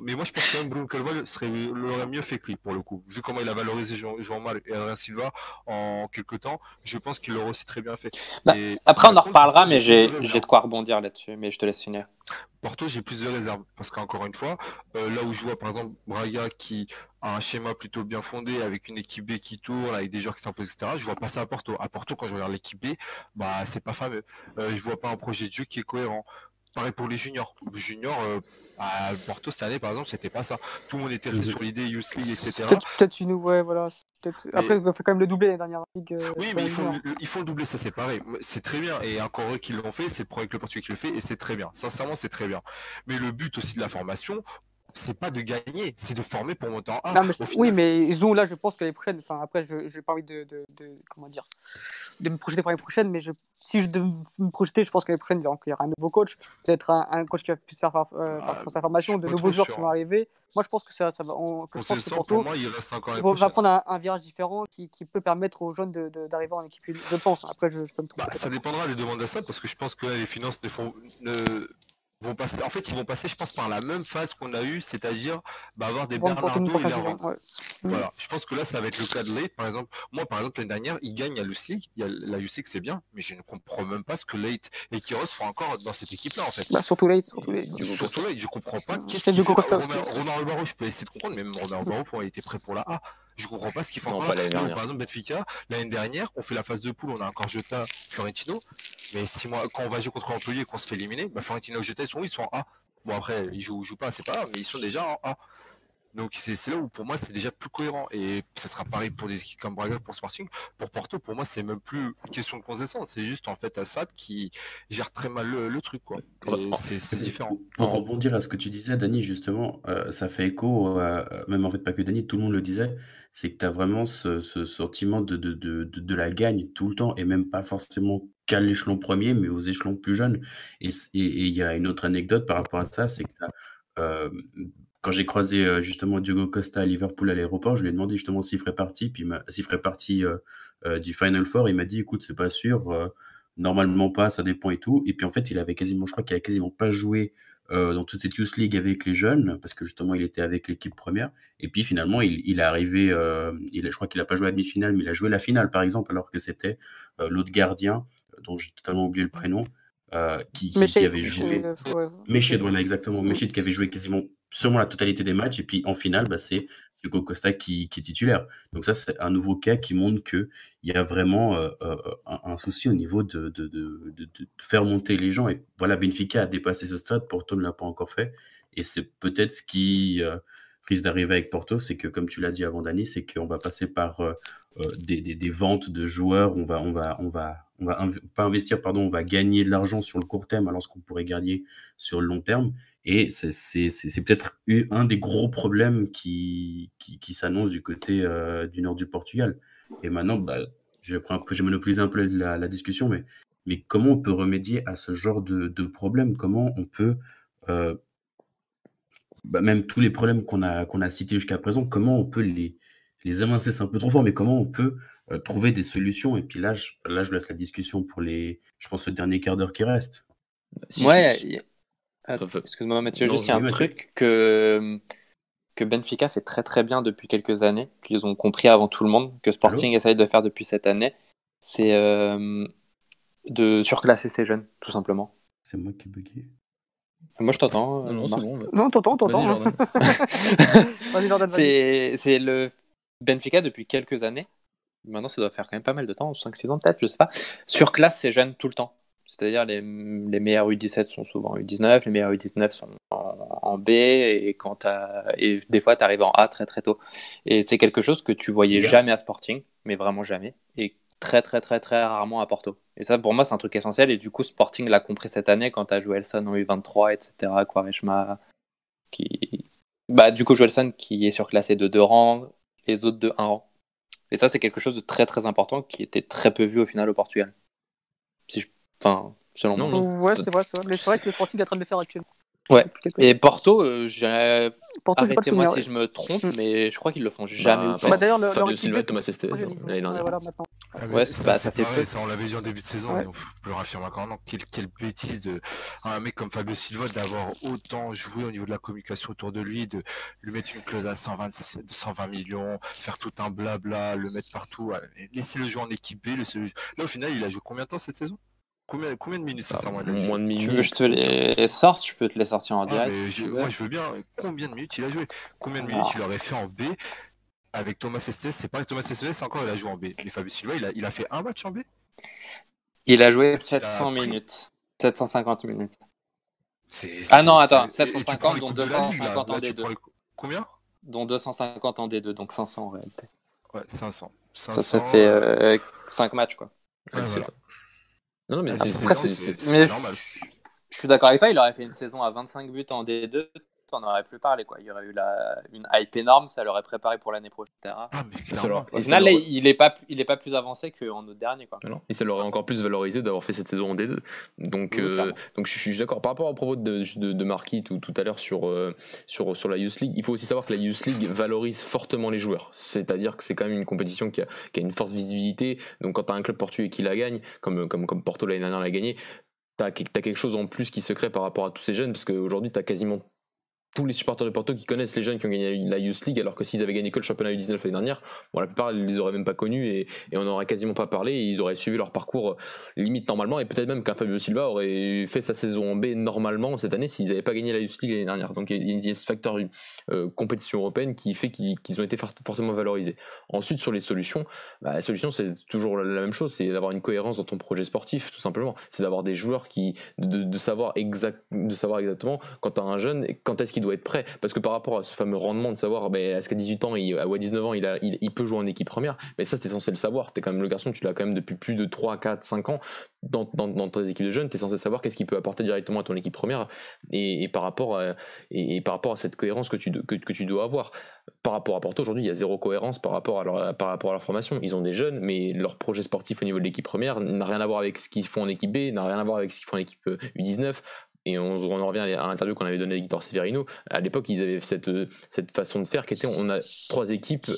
mais moi je pense que même Bruno Calval serait l'aurait mieux fait que lui pour le coup. Vu comment il a valorisé Jean-Marc et Adrien Silva en quelques temps je pense qu'il l'aurait aussi très bien fait. Bah, après on en reparlera mais j'ai de quoi rebondir là-dessus mais je te laisse finir. Porto j'ai plus de réserves parce qu'encore une fois euh, là où je vois par exemple Braga qui a un schéma plutôt bien fondé avec une équipe B qui tourne avec des joueurs qui s'imposent etc je vois pas ça à Porto. À Porto quand je regarde l'équipe B bah c'est pas fameux. Euh, je vois pas un projet de jeu qui est cohérent Pareil pour les juniors. Les juniors, euh, à Porto cette année, par exemple, c'était pas ça. Tout le monde était resté sur l'idée Youth League, etc. Peut-être une, ouais, voilà. Après, il fait quand même le doublé la dernière ligue. Euh, oui, mais il faut, il faut, le doubler, ça c'est pareil. C'est très bien. Et encore eux qui l'ont fait, c'est le avec le Portugais qui le fait, et c'est très bien. Sincèrement, c'est très bien. Mais le but aussi de la formation, c'est pas de gagner, c'est de former pour monter en 1. oui, mais ils ont là, je pense que les prochaines, enfin après, je n'ai pas envie de, de, de, comment dire, de me projeter pour les prochaines, mais je, si je devais me projeter, je pense que les prochaines, il y aura un nouveau coach, peut-être un, un, coach qui va plus faire, euh, ah, sa formation, de nouveaux joueurs qui vont arriver. Moi, je pense que ça, ça va. On, que je pense que pour moi, il reste encore les va prendre un, un, virage différent qui, qui, peut permettre aux jeunes d'arriver en équipe. Je pense. Après, je, je peux me tromper. Bah, ça dépendra des demandes à ça, parce que je pense que là, les finances ne font. Ne vont passer, en fait, ils vont passer, je pense, par la même phase qu'on a eu, c'est-à-dire bah, avoir des Bernardo et les Voilà. Je pense que là, ça va être le cas de Late, par exemple. Moi, par exemple, l'année dernière, il gagne à a la UC, c'est bien, mais je ne comprends même pas ce que Late et Kiros font encore dans cette équipe-là, en fait. Bah, surtout Late. Surtout Late, surtout Late je comprends pas. Qu'est-ce qu'il fait Romain Romain je peux essayer de comprendre, mais même Romain Barreau, il était prêt pour la A. Je comprends pas ce qu'ils font. Non, pas l'année dernière. Par exemple, Benfica, l'année dernière, on fait la phase de poule, on a encore Jota, Florentino. Mais si moi, quand on va jouer contre Montpellier et qu'on se fait éliminer, bah, Florentino et Jota, ils sont, ils sont en A. Bon, après, ils jouent ou jouent pas, c'est pas grave, mais ils sont déjà en A. Donc c'est là où pour moi c'est déjà plus cohérent et ça sera pareil pour des équipes comme Braga pour Sporting. Pour Porto, pour moi c'est même plus une question de concession, c'est juste en fait Assad qui gère très mal le, truc quoi. C'est différent. Pour rebondir à ce que tu disais, Dani, justement, euh, ça fait écho, même en fait pas que Dani, tout le monde le disait, c'est que tu as vraiment ce, sentiment de, de, de, de, la gagne tout le temps et même pas forcément qu'à l'échelon premier, mais aux échelons plus jeunes. Et il y a une autre anecdote par rapport à ça, c'est que euh, quand j'ai croisé euh, justement Diogo Costa à Liverpool à l'aéroport, je lui ai demandé justement s'il ferait partie, puis s'il ferait partie euh, du Final Four. Il m'a dit, écoute, c'est pas sûr, normalement pas, ça dépend et tout. Et puis en fait, il avait quasiment, je crois qu'il a quasiment pas joué dans toute cette Youth League avec les jeunes, parce que justement, il était avec l'équipe première. Et puis finalement, il, il est arrivé, il, je crois qu'il n'a pas joué à demi-finale, mais il a joué la finale, par exemple, alors que c'était l'autre gardien dont j'ai totalement oublié le prénom, euh, qui, avait joué. Méchid, voilà, exactement. Méchid qui avait joué quasiment seulement la totalité des matchs. Et puis en finale, bah, c'est Hugo Costa qui, est titulaire. Donc ça, c'est un nouveau cas qui montre qu'il y a vraiment euh, euh, un, souci au niveau de, de, faire monter les gens. Et voilà, Benfica a dépassé ce stade, Porto ne l'a pas encore fait. Et c'est peut-être ce qui risque d'arriver avec Porto, c'est que, comme tu l'as dit avant, Dani, c'est qu'on va passer par des, des, des, ventes de joueurs, on va, on va, on va on va pas investir, pardon, on va gagner de l'argent sur le court terme alors qu'on pourrait gagner sur le long terme. Et c'est peut-être un des gros problèmes qui, qui, s'annonce du côté euh, du nord du Portugal. Et maintenant, bah, je vais monopoliser un peu la, la, discussion, mais, mais comment on peut remédier à ce genre de, de problème? Comment on peut, euh, bah, même tous les problèmes qu'on a, qu'on a cités jusqu'à présent, comment on peut les, les émincer C'est un peu trop fort, mais comment on peut euh, trouver des solutions? Et puis là je, là, je laisse la discussion pour les, je pense, le dernier quart d'heure qui reste. ouais, excuse-moi Mathieu, juste il y a un truc que, que Benfica fait très très bien depuis quelques années, qu'ils ont compris avant tout le monde, que Sporting essaye de faire depuis cette année, c'est euh, de surclasser ses jeunes, tout simplement. C'est moi qui bugué. Moi je t'entends. non, c'est bon. Non, t'entends, t'entends. [LAUGHS] [LAUGHS] c'est le Benfica depuis quelques années maintenant ça doit faire quand même pas mal de temps, 5-6 ans peut-être, je sais pas, surclasse ces jeunes tout le temps. C'est-à-dire les, les meilleurs U17 sont souvent U19, les meilleurs U19 sont en, B et, quand et des fois tu arrives en A très très tôt. Et c'est quelque chose que tu voyais jamais à Sporting, mais vraiment jamais, et très très très très rarement à Porto. Et ça pour moi c'est un truc essentiel et du coup Sporting l'a compris cette année quand tu as Joelson en U23, etc. Quaresma qui... Bah, du coup Joelson qui est surclassé de deux rangs, les autres de un rang. Et ça c'est quelque chose de très très important qui était très peu vu au final au Portugal. Si je Enfin, selon moi. Ouais, c'est vrai, c'est vrai. Mais c'est vrai que le Sporting est en train de le faire actuellement. Ouais. Et Porto, euh, j'ai... arrêtez-moi si je me trompe, mm. mais je crois qu'ils le font jamais. Bah, bah, D'ailleurs, le, Fabio Silva, Thomas Estes, l'année dernière. Voilà, ah, ouais, c'est bah, ça fait. Ça, on l'avait vu en début de saison, mais on peut le réaffirmer encore. Non, quelle, quelle bêtise de un mec comme Fabio Silva d'avoir autant joué au niveau de la communication autour de lui, de lui mettre une clause à 120, 120 millions, faire tout un blabla, le mettre partout, laisser le jouer en équipe B. Là, au final, il a joué combien de temps cette saison? Combien, combien de minutes ça Moins de minutes. Tu veux que je te les sorte Je peux te les sortir en ah, direct. moi, je veux bien. Combien de minutes il a joué? Combien de minutes il aurait fait en B avec Thomas Estes C'est pas Thomas Estes, encore, il a joué en B. Mais Fabio Silva, il a, il a fait un match en B? Il a joué 700 minutes. 750 minutes. Ah non, attends, 750 dont 250 en D2. Combien? Dont 250 en D2, donc 500 en réalité. Ouais, 500. ça, ça fait 5 euh, matchs, quoi. Ouais, non, mais c'est normal. Je suis d'accord avec toi, il aurait fait une saison à 25 buts en D2, on aurait plus parlé. Quoi. Il y aurait eu la... une hype énorme, ça l'aurait préparé pour l'année prochaine. Ah, Au final, il n'est pas, il est pas plus avancé qu'en autre dernier. Quoi. Non, et ça l'aurait encore plus valorisé d'avoir fait cette saison en D2. Donc, euh, donc je suis d'accord. Par rapport au propos de, de, de Marquis tout, tout, à l'heure sur, euh, sur, sur la Youth League, il faut aussi savoir que la Youth League valorise fortement les joueurs. C'est-à-dire que c'est quand même une compétition qui a, qui a, une forte visibilité. Donc quand tu as un club portugais qui la gagne, comme, comme, comme Porto l'année dernière l'a gagné, tu as, quelque chose en plus qui se crée par rapport à tous ces jeunes, parce qu'aujourd'hui, tu as quasiment tous les supporters de Porto qui connaissent les jeunes qui ont gagné la Youth League, alors que s'ils avaient gagné que le championnat U19 l'année dernière, bon, la plupart ils les auraient même pas connus et, et on n'aurait quasiment pas parlé ils auraient suivi leur parcours euh, limite normalement et peut-être même qu'un Fabio Silva aurait fait sa saison en B normalement cette année s'ils n'avaient pas gagné la Youth League l'année dernière. Donc il y, a ce facteur euh, compétition européenne qui fait qu'ils ont été fortement valorisés. Ensuite sur les solutions, bah, la solution c'est toujours la, même chose, c'est d'avoir une cohérence dans ton projet sportif tout simplement. C'est d'avoir des joueurs qui de, de, savoir exact, de savoir exactement quand tu as un jeune quand est-ce qu'il doit être prêt. Parce que par rapport à ce fameux rendement de savoir ben, est-ce qu'à 18 ans il, ou à 19 ans il, a, il, peut jouer en équipe première? Mais ça c'était censé le savoir. Es quand même le garçon tu l'as quand même depuis plus de 3, 4, 5 ans dans, dans, dans tes équipes de jeunes. Tu es censé savoir qu'est-ce qu'il peut apporter directement à ton équipe première et, par, rapport à, et, par rapport à cette cohérence que tu, que, que tu dois avoir. Par rapport à Porto aujourd'hui il y a zéro cohérence par rapport à leur, par rapport à leur formation. Ils ont des jeunes mais leur projet sportif au niveau de l'équipe première n'a rien à voir avec ce qu'ils font en équipe B n'a rien à voir avec ce qu'ils font en équipe U19 et on, on en revient à l'interview qu'on avait donnée à Victor Severino. À l'époque, ils avaient cette, cette façon de faire qui était on a trois équipes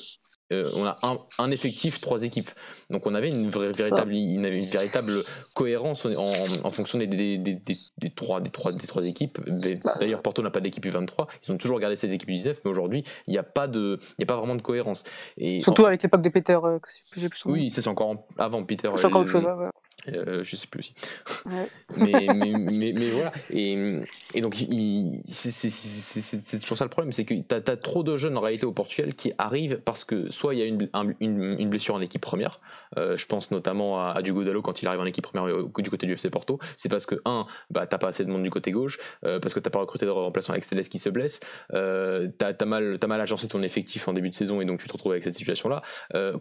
euh, on a un, un, effectif, trois équipes. Donc on avait une, vraie, véritable, une, une véritable cohérence en, en fonction des, des, des, des, trois, des, trois, des trois équipes. Bah. D'ailleurs, Porto n'a pas d'équipe U23. Ils ont toujours gardé cette équipe U19, mais aujourd'hui, il n'y a, pas de, a pas vraiment de cohérence. Et Surtout avec l'époque de Peter. Euh, plus oui, c'est encore avant Peter. C'est encore autre chose. Ouais. Euh, je sais plus aussi. [LAUGHS] mais, [LAUGHS] mais, mais, voilà. Et, et donc, c'est toujours ça le problème c'est que tu as, trop de jeunes en réalité au Portugal qui arrivent parce que soit il y a une, une, une, blessure en équipe première. Euh, je pense notamment à, à Diogo Dallo quand il arrive en équipe première du côté du FC Porto. C'est parce que, un, bah, t'as pas assez de monde du côté gauche, euh, parce que t'as pas recruté de remplaçant avec Steles qui se blesse. Euh, t'as as mal, as mal agencé ton effectif en début de saison et donc tu te retrouves avec cette situation-là.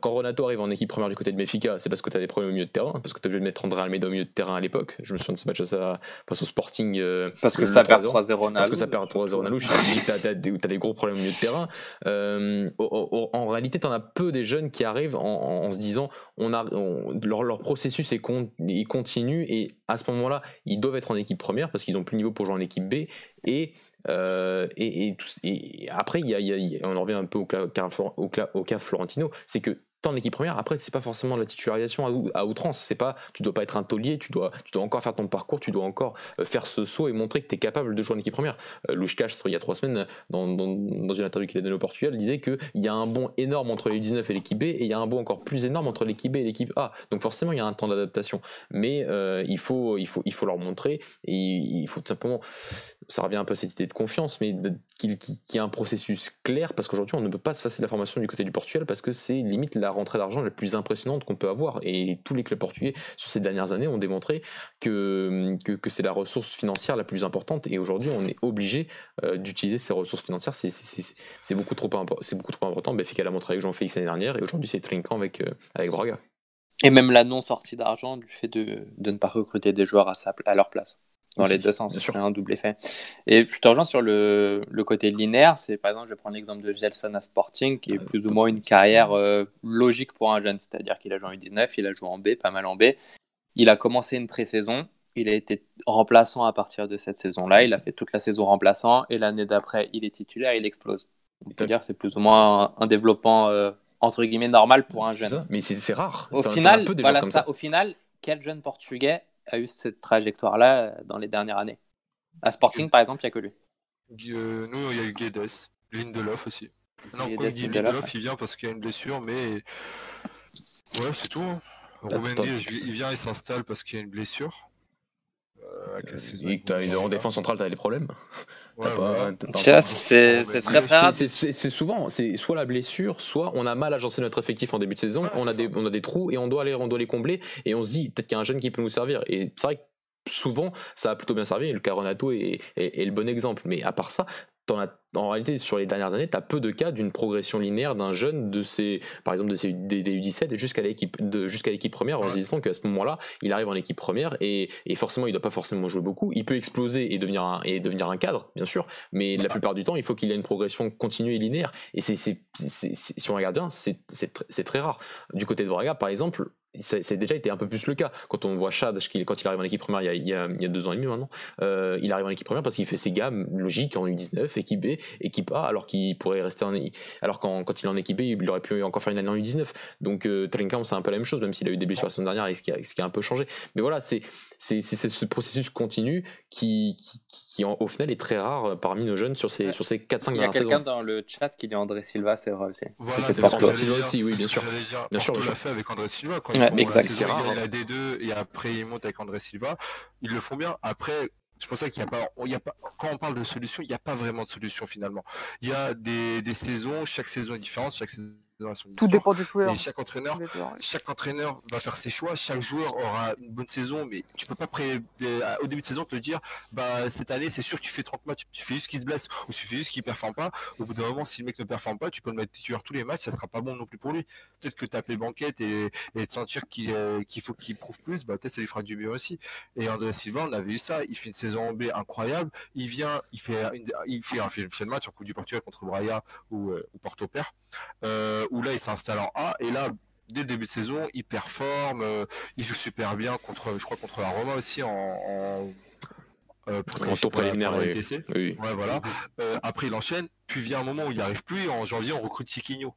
quand Renato arrive en équipe première du côté de Benfica, c'est parce que tu as des problèmes au milieu de terrain, parce que tu as obligé de mettre André Almeida au milieu de terrain à l'époque. Je me souviens de ce match à face au Sporting. Euh, parce que ça perd 3-0 Parce que ça perd 3-0 Nalouche. tu as, des gros problèmes au milieu de terrain. Euh, en réalité, tu en as peu des jeunes qui arrivent en, se disant on a, leur, leur, processus est con, il continue et à ce moment-là, ils doivent être en équipe première parce qu'ils ont plus de niveau pour jouer en équipe B. Et euh, et, et, après, y a, y a, on en revient un peu cas, au cas Florentino, c'est que en équipe première. Après, c'est pas forcément la titularisation à, outrance. C'est pas, tu dois pas être un taulier, tu dois, tu dois encore faire ton parcours, tu dois encore euh, faire ce saut et montrer que tu es capable de jouer en équipe première. Euh, Louche il y a trois semaines, dans, dans, dans une interview qu'il a donnée au Portugal, disait qu'il y a un bond énorme entre les 19 et l'équipe B et il y a un bond encore plus énorme entre l'équipe B et l'équipe A. Donc forcément, il y a un temps d'adaptation. Mais euh, il, faut, il, faut, il faut leur montrer et il faut tout simplement ça revient un peu à cette idée de confiance, mais qu'il y ait un processus clair, parce qu'aujourd'hui, on ne peut pas se passer la formation du côté du Portugal, parce que c'est limite la rentrée d'argent la plus impressionnante qu'on peut avoir. Et tous les clubs portugais, sur ces dernières années, ont démontré que, que, c'est la ressource financière la plus importante. Et aujourd'hui, on est obligé euh, d'utiliser ces ressources financières. C'est beaucoup, trop beaucoup trop important. Benfica l'a montré avec Jean-Félix l'année dernière, et aujourd'hui, c'est Trinquant avec, euh, avec Braga. Et même la non-sortie d'argent du fait de, de, ne pas recruter des joueurs à, sa, à leur place. Dans les deux sens, c'est un double effet. Et je te rejoins sur le, le côté linéaire. C'est par exemple, je vais prendre l'exemple de Gelson à Sporting, qui est plus ou moins une carrière euh, logique pour un jeune. C'est-à-dire qu'il a joué en U19, il a joué en B, pas mal en B. Il a commencé une pré-saison. Il a été remplaçant à partir de cette saison-là. Il a fait toute la saison remplaçant. Et l'année d'après, il est titulaire, il explose. On peut dire que c'est plus ou moins un, développement euh, entre guillemets normal pour un jeune. mais c'est rare. Au final, voilà ça. Au final, quel jeune portugais a eu cette trajectoire-là euh, dans les dernières années À Sporting, par exemple, il n'y a que lui. Euh, nous, il y a eu Guedes, Lindelof aussi. Non, Guedes, Lindelof, il vient parce qu'il y a une blessure, mais ouais, c'est tout. Hein. il vient, il s'installe parce qu'il y a une blessure. Euh, euh en défense centrale, tu as des problèmes. C'est très rare. C'est souvent, c'est soit la blessure, soit on a mal agencé notre effectif en début de saison, on, a des, on a des trous et on doit, aller, on doit les combler et on se dit peut-être qu'il y a un jeune qui peut nous servir. Et c'est vrai que souvent ça a plutôt bien servi. Le Caronato est, est, le bon exemple. Mais à part ça, en réalité, sur les dernières années, tu as peu de cas d'une progression linéaire d'un jeune de ses, par exemple, de ses, des, U17 jusqu'à l'équipe, jusqu'à l'équipe première, en se disant qu'à ce moment-là, il arrive en équipe première et, et forcément, il doit pas forcément jouer beaucoup. Il peut exploser et devenir un, et devenir un cadre, bien sûr, mais la plupart du temps, il faut qu'il ait une progression continue et linéaire. Et c'est, si on regarde bien, c'est très rare. Du côté de Braga, par exemple, c'est déjà été un peu plus le cas. Quand on voit Chad, quand il arrive en équipe première il y a, il y a, deux ans et demi maintenant, euh, il arrive en équipe première parce qu'il fait ses gammes logiques en U19, équipe B, équipe A, alors qu'il pourrait rester en alors quand, quand il est en équipe B, il aurait pu encore faire une année en U19. Donc euh, Trinka, c'est un peu la même chose, même s'il a eu des blessures la semaine dernière et ce qui a, ce qui a un peu changé. Mais voilà, c'est ce processus continu qui, qui, qui, au final est très rare parmi nos jeunes sur ces, sur ces 4-5 dernières saisons. Il y a quelqu'un dans le chat qui dit André Silva, c'est vrai aussi. Voilà, c'est André Silva aussi, oui, bien sûr. Bien sûr, l'a fait avec André Silva. Quand ouais, exact. C'est rare. Il a D2 et après il monte avec André Silva. Ils le font bien. Après, c'est pour ça qu'il n'y a pas, y a pas, quand on parle de solution, il n'y a pas vraiment de solution finalement. Il y a des, des saisons, chaque saison est différente, chaque saison tout dépend du joueur. Et chaque entraîneur, chaque entraîneur va faire ses choix. Chaque joueur aura une bonne saison, mais tu peux pas pré... au début de saison te dire, bah cette année c'est sûr que tu fais 30 matchs, tu fais juste qu'il se blesse ou tu fais juste qu'il performe pas. Au bout d'un moment, si le mec ne performe pas, tu peux le mettre titulaire tous les matchs, ça sera pas bon non plus pour lui. Peut-être que taper banquette et, et te sentir euh, qu'il faut qu'il prouve plus, bah peut-être ça lui fera du bien aussi. Et André Silva, on avait eu ça. Il fait une saison en B incroyable. Il vient, il fait, il fait un match en Coupe du Portugal contre Braga ou, euh, ou Porto Père. Euh, où là il s'installe en A et là dès le début de saison il performe euh, il joue super bien contre je crois contre la Roma aussi en, en euh, pour en tour préliminaire oui. oui. Ouais, voilà. Euh, après il enchaîne puis vient un moment où il n'y arrive plus en janvier on recrute Chiquinho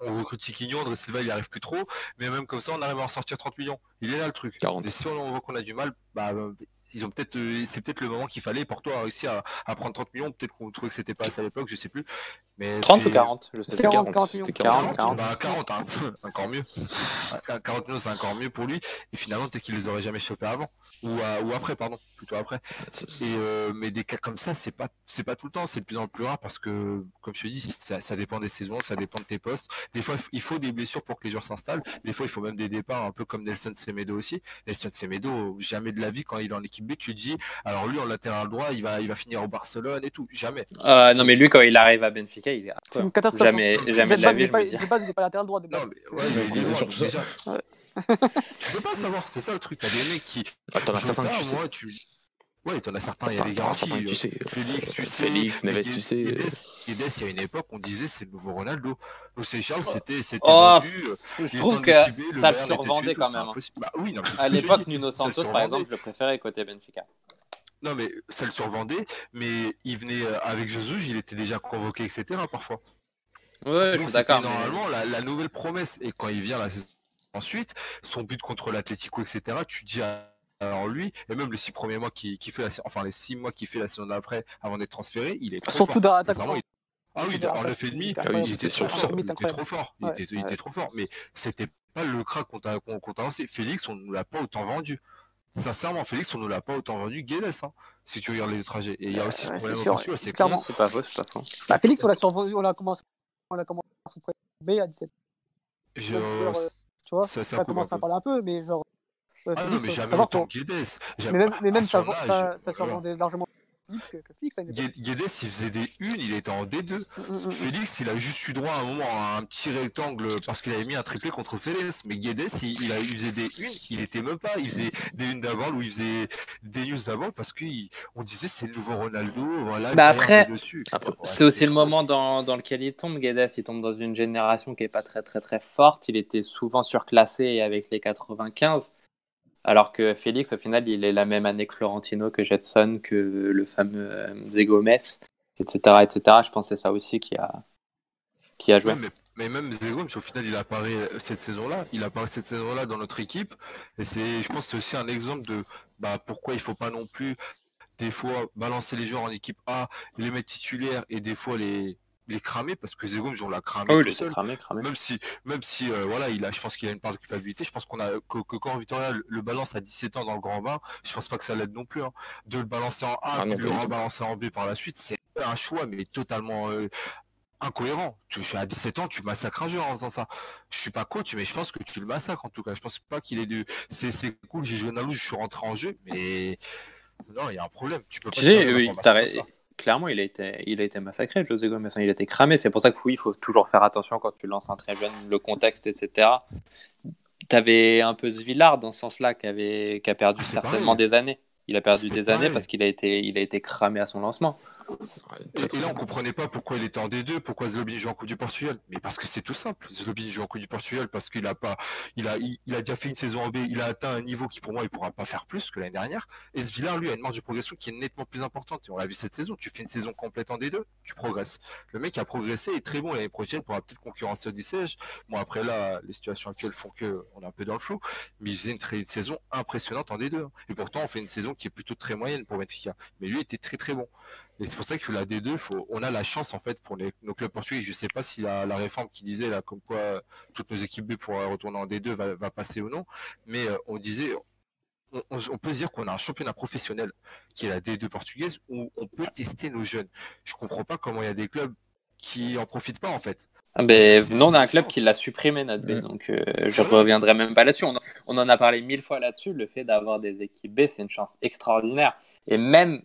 on recrute Chiquinho, André Silva il n'y arrive plus trop, mais même comme ça on arrive à en sortir 30 millions. Il est là le truc. 40. Et si on voit qu'on a du mal, bah ils ont peut-être, euh, c'est peut-être le moment qu'il fallait pour toi réussir à, à prendre 30 millions. Peut-être qu'on trouvait que c'était pas assez à l'époque, je sais plus. Mais 30 ou 40 je sais 40, 40, 40, 40, 40, Bah 40, hein. [LAUGHS] encore mieux. 40 millions, c'est encore mieux pour lui. Et finalement, peut-être qu'il les aurait jamais chopés avant. Ou, ou après, pardon, plutôt après. Et, euh, mais des cas comme ça, c'est pas, c'est pas tout le temps, c'est de plus en plus rare parce que, comme je te dis, ça, ça, dépend des saisons, ça dépend de tes postes. Des fois, il faut des blessures pour que les joueurs s'installent. Des fois, il faut même des départs, un peu comme Nelson Semedo aussi. Nelson Semedo, jamais de la vie, quand il est en équipe B, tu te dis, alors lui en latéral droit, il va, il va finir au Barcelone et tout. Jamais. Euh, non, mais lui quand il arrive à Benfica, il est. C'est une catastrophe. Jamais, jamais de la vie. De base, il n'est pas latéral droit. De base. Non, mais, ouais, mais c'est surtout déjà. tu peux pas savoir, c'est ça le truc. T'as des mecs qui. T'en as certains que tu sais. Tu... Ouais, t'en as certains, il y a des garanties. Tu sais. Félix, tu sais. Félix, Neves, tu sais. Guedes, il y a une époque, on disait c'est le nouveau Ronaldo. José Charles, c'était. Oh, je trouve que ça le survendait quand même. Bah, oui, non, à l'époque, Nuno Santos, par exemple, je le préférais côté Benfica. Non, mais ça le survendait, mais il venait euh, avec Jesus, il était déjà convoqué, etc. parfois. Ouais, je suis d'accord. Normalement, la, nouvelle promesse, et quand il vient ensuite, son but contre l'Atlético, etc., tu dis alors lui, et même les six premiers mois qui, qui fait la, enfin les six mois qui fait la saison d'après avant d'être transféré, il est trop Surtout dans l'attaque. Ah oui, en 9,5, ah il était fort. Il était trop fort. Il, était, il était trop fort. Mais c'était pas le crack qu'on t'a lancé. Félix, on ne l'a pas autant vendu. Sincèrement, Félix, on ne l'a pas autant vendu Guedes, hein, si tu regardes les trajets. Et il y a aussi ce problème au c'est clairement. C'est pas faux, c'est pas faux. Bah, Félix, on l'a survendu, on a commencé, on a commencé son B à 17. Je... Euh, tu vois, ça, ça, commence à parler un peu, mais genre. Euh, ah non, mais jamais autant Guedes. Mais même, mais même ça, ça, ça survendait largement Guedes, il faisait des une, il était en D2. Mm, mm, mm, Félix, il a juste eu droit à un moment à un petit rectangle parce qu'il avait mis un triplé contre Félix. Mais Guedes, il, a, il faisait des une, il était même pas. Il faisait des une d'avant ou il faisait des news d'avant parce qu'on disait c'est le nouveau Ronaldo. Voilà, bah après, c'est aussi le moment dans, dans, lequel il tombe. Guedes, il tombe dans une génération qui est pas très très très forte. Il était souvent surclassé avec les 95. Alors que Félix, au final, il est la même année que Florentino, que Jetson, que le fameux euh, Zegomès, etc., etc. Je c'est ça aussi qui a, qui a joué. mais, même Zegomès, au final, il apparaît cette saison-là. Il apparaît cette saison-là dans notre équipe. Et c'est, je pense que c'est aussi un exemple de bah, pourquoi il ne faut pas non plus, des fois, balancer les joueurs en équipe A, les mettre titulaires et des fois les, il est cramé parce que Zegom, on l'a cramé tout seul. Cramé, cramé. Même si, même si euh, voilà, il a, je pense qu'il a une part de culpabilité. Je pense qu'on a que, quand Victoria le balance à 17 ans dans le grand bain, je pense pas que ça l'aide non plus. Hein. De le balancer en A, ah, de le rebalancer en B par la suite, c'est un choix mais totalement euh, incohérent. Tu, à 17 ans, tu massacres un joueur en faisant ça. Je suis pas coach, mais je pense que tu le massacres en tout cas. Je pense pas qu'il est de. C'est, cool, j'ai joué Nalou, je suis rentré en jeu, mais non, il y a un problème. Tu peux pas. Tu oui, clairement, il a été, il a été massacré, José Gomez. Hein. Il a été cramé. C'est pour ça que oui, il faut toujours faire attention quand tu lances un très jeune, le contexte, etc. Tu avais un peu Zvillard dans ce sens-là, qui, avait, qui a perdu ah, certainement des années. Il a perdu des années parce qu'il a été, il a été cramé à son lancement. Et, là, on comprenait pas pourquoi il était en D2, pourquoi Zlobin joue en Coupe du Portugal. Mais parce que c'est tout simple. Zlobin joue en Coupe du Portugal parce qu'il a pas, il a, il, a déjà fait une saison en B, il a atteint un niveau qui pour moi il pourra pas faire plus que l'année dernière. Et ce Villar, lui, a une marge de progression qui est nettement plus importante. Et on l'a vu cette saison. Tu fais une saison complète en D2, tu progresses. Le mec a progressé est très bon l'année prochaine pourra peut-être concurrencer au siège. Bon après là, les situations actuelles font que on est un peu dans le flou. Mais il faisait une, très, saison impressionnante en D2. Et pourtant, on fait une saison qui est plutôt très moyenne pour Benfica. Mais lui était très très bon. Et c'est pour ça que la D2, faut, on a la chance en fait pour nos clubs portugais. Je ne sais pas si la, réforme qui disait là comme quoi toutes nos équipes B pourraient retourner en D2 va, passer ou non, mais euh, on disait on, peut dire qu'on a un championnat professionnel qui est la D2 portugaise où on peut tester nos jeunes. Je comprends pas comment il y a des clubs qui en profitent pas en fait. Ah ben, non, on a un club qui l'a supprimé, notre B, donc euh, je reviendrai même pas là-dessus. On, en a parlé mille fois là-dessus. Le fait d'avoir des équipes B, c'est une chance extraordinaire. Et même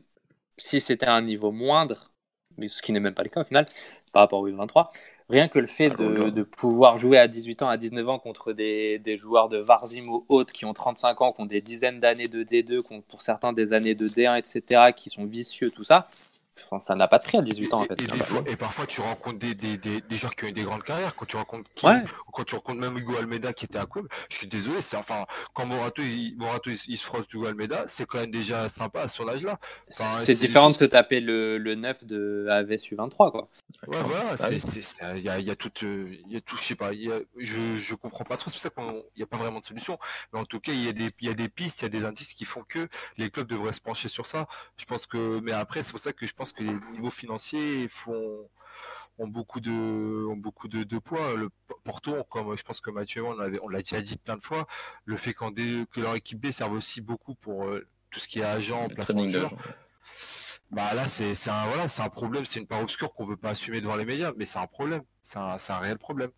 si c'était un niveau moindre, mais ce qui n'est même pas le cas au final, par rapport au U23, rien que le fait de, pouvoir jouer à 18 ans, à 19 ans contre des, des joueurs de Varzim ou autres qui ont 35 ans, qui ont des dizaines d'années de D2, qui ont pour certains des années de D1, etc., qui sont vicieux, tout ça, ça n'a pas de prix à 18 ans en fait. Et, parfois tu rencontres des, des, des, des, joueurs qui ont eu des grandes carrières. Quand tu rencontres quand tu rencontres même Hugo Almeida qui était à club, je suis désolé, c'est enfin quand Morato il, Morato, il, se frotte Hugo Almeida, c'est quand même déjà sympa à son âge-là. c'est différent de se taper le, le 9 de AVSU 23 quoi. Ouais voilà, ah il y a, y a tout, il y a tout, je sais pas, je, je comprends pas trop, c'est pour ça qu'il n'y a pas vraiment de solution. Mais en tout cas, il y a des, il y a des pistes, il y a des indices qui font que les clubs devraient se pencher sur ça. Je pense que, mais après c'est pour ça que je pense que les niveaux financiers font ont beaucoup de ont beaucoup de, poids. Le Porto, comme je pense que Mathieu on on l'a déjà dit plein de fois, le fait que leur équipe B serve aussi beaucoup pour euh, tout ce qui est agent, placement de joueurs. Bah là c'est un voilà c'est un problème, c'est une part obscure qu'on veut pas assumer devant les médias, mais c'est un problème, c'est un, un, réel problème.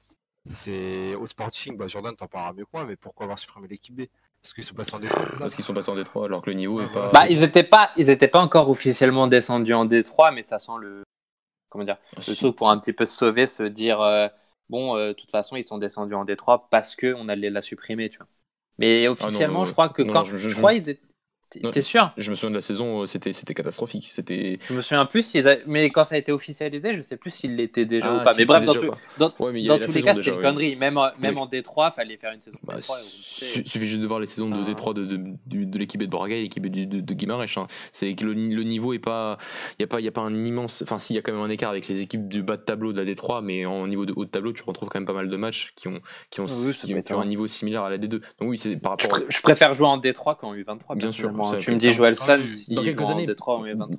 C'est au Sporting, bah Jordan t'en parlera mieux que moi, mais pourquoi avoir supprimé l'équipe B? Parce qu'ils sont passés en Détroit, Parce qu'ils sont passés en Détroit alors que le niveau est pas. Bah, ils n'étaient pas, ils étaient pas encore officiellement descendus en Détroit, mais ça sent le, comment dire, ah, le truc pour un petit peu se sauver, se dire, euh, bon, euh, de toute façon, ils sont descendus en Détroit parce que on allait la supprimer, tu vois. Mais ah officiellement, je crois que quand, je, crois ils étaient, T'es sûr? Je me souviens de la saison, c'était c'était catastrophique. C'était. Je me souviens plus, mais quand ça a été officialisé, je sais plus s'il l'était déjà ou ah, pas. Mais bref, dans, dans, tous les cas, c'était une connerie. Même, même en D3, fallait faire une saison. Bah, il suffit juste de voir les saisons de D3 de, de, de, l'équipe de Braga et l'équipe de, de, Guimarães. Hein. C'est que le, niveau est pas, il y a pas, il y a pas un immense. Enfin, si, il y a quand même un écart avec les équipes du bas de tableau de la D3, mais en niveau de haut de tableau, tu retrouves quand même pas mal de matchs qui ont, qui ont, ah qui ont un niveau similaire à la D2. Donc oui, c'est par rapport. Je, préfère jouer en D3 qu'en U23. Bien sûr. Tu me dis Joël San, dans quelques années,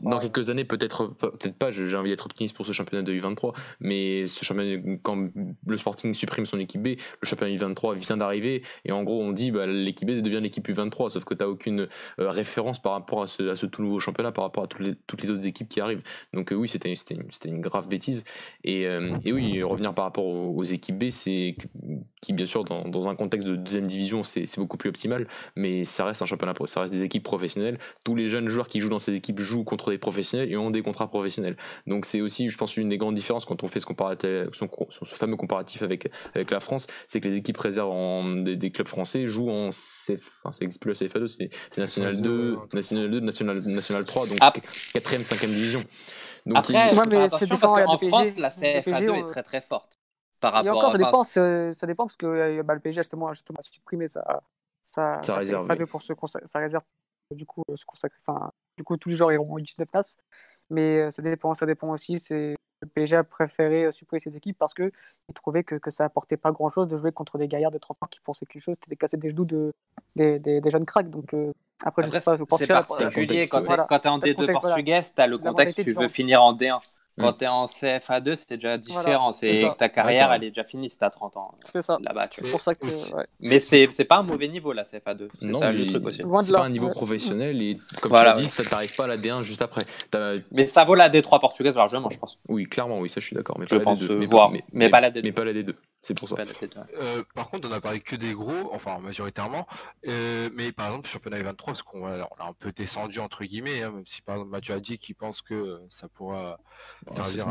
dans quelques années peut-être peut-être pas. J'ai envie d'être optimiste pour ce championnat de U23, mais ce championnat quand le Sporting supprime son équipe B, le championnat U23 vient d'arriver et en gros on dit bah, l'équipe B devient l'équipe U23, sauf que tu n'as aucune euh, référence par rapport à ce, à ce, tout nouveau championnat, par rapport à toutes les, toutes les autres équipes qui arrivent. Donc euh, oui, c'était une, une, grave bêtise. Et, euh, et, oui, revenir par rapport aux, équipes B, c'est qui bien sûr dans, dans, un contexte de deuxième division, c'est beaucoup plus optimal, mais ça reste un championnat, ça reste des équipes professionnelles. Tous les jeunes joueurs qui jouent dans ces équipes jouent contre des professionnels et ont des contrats professionnels. Donc c'est aussi, je pense, une des grandes différences quand on fait ce, comparatif, ce fameux comparatif avec, avec la France, c'est que les équipes réserves en, des, clubs français jouent en CF, enfin, c'est plus la CFA2, c'est National 2, National 2, National, National 3, donc 4ème, 5ème division. Donc, Après, ouais, mais c'est parce qu'en France, la CFA2 est très très forte. Par rapport et encore, ça dépend, ça dépend parce que bah, le PSG justement, justement a supprimé sa, sa, sa, réserve, CFA2 pour se sa réserve du coup se consacrer. Enfin, du coup, tous les joueurs iront 19 places, mais ça dépend, ça dépend aussi. C'est le PSG a préféré euh, supprimer ses équipes parce qu'il trouvait que, que ça apportait pas grand chose de jouer contre des gaillards de 30 ans qui pensaient quelque chose, c'était casser des genoux de, des, des, jeunes cracks. Donc, euh, après, après, je sais pas, c'est particulier. Quand tu es, en D2 portugais, tu as le contexte, tu veux finir en D1. Quand mm. tu es en CFA2, c'était déjà différent. c'est ta carrière, elle est déjà finie si tu as 30 ans. C'est ça. Là-bas, c'est pour ça que. Mais c'est pas un mauvais niveau, la CFA2. C'est ça le truc aussi. C'est pas un niveau professionnel et comme tu l'as dit, ça t'arrive pas à la D1 juste après. Mais ça vaut la D3 portugaise largement, je pense. Oui, clairement, oui, ça je suis d'accord. Mais, pas la D2. Mais pas la D2. Mais pas la D2. C'est pour ça. Euh, par contre, on a parlé que des gros, enfin majoritairement. Euh, mais par exemple, championnat 23, parce qu'on a, un peu descendu entre guillemets, hein, même si par exemple Mathieu a dit qu'il pense que ça pourra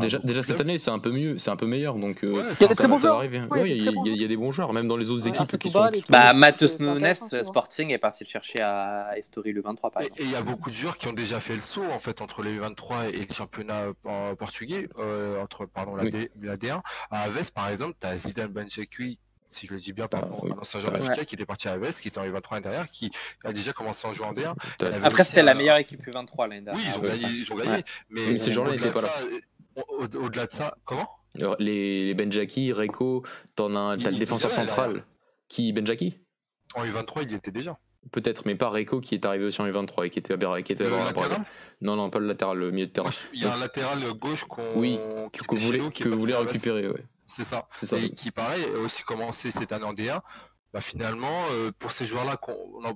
Déjà, déjà cette année, c'est un peu mieux, c'est un peu meilleur. Donc, euh, il y a des très bons joueurs. il y, a des bons joueurs, même dans les autres équipes qui sont. Bah, Matheus Nunes, Sporting est parti le chercher à Estoril le 23 par exemple. Et il y a beaucoup de joueurs qui ont déjà fait le saut en fait entre les 23 et le championnat portugais, entre pardon la, D, 1 À Aves par exemple, tu as Zidane Benchekui si je le dis bien, par rapport à l'ancien joueur ouais. qui était parti à Aves, qui était en U23 derrière, qui a déjà commencé à jouer en D1. Après, c'était la meilleure équipe U23 l'année dernière. Oui, ils ont gagné, ils ont gagné mais, ces gens-là n'étaient pas là. Au-delà de ça, comment? Les Benjaki, Reiko, t'en as, as le défenseur central. Qui Benjaki En U23, il y était déjà. Peut-être, mais pas Reiko qui est arrivé aussi en U23 et qui était à qui était le latéral Non, non, pas le latéral, le milieu de terrain. Il y a un latéral gauche qu'on oui, que, vous voulez, que vous voulez récupérer. Ouais. C'est ça. ça. Et qui, pareil, a aussi commencé cette année en D1 bah finalement, euh, pour ces joueurs-là,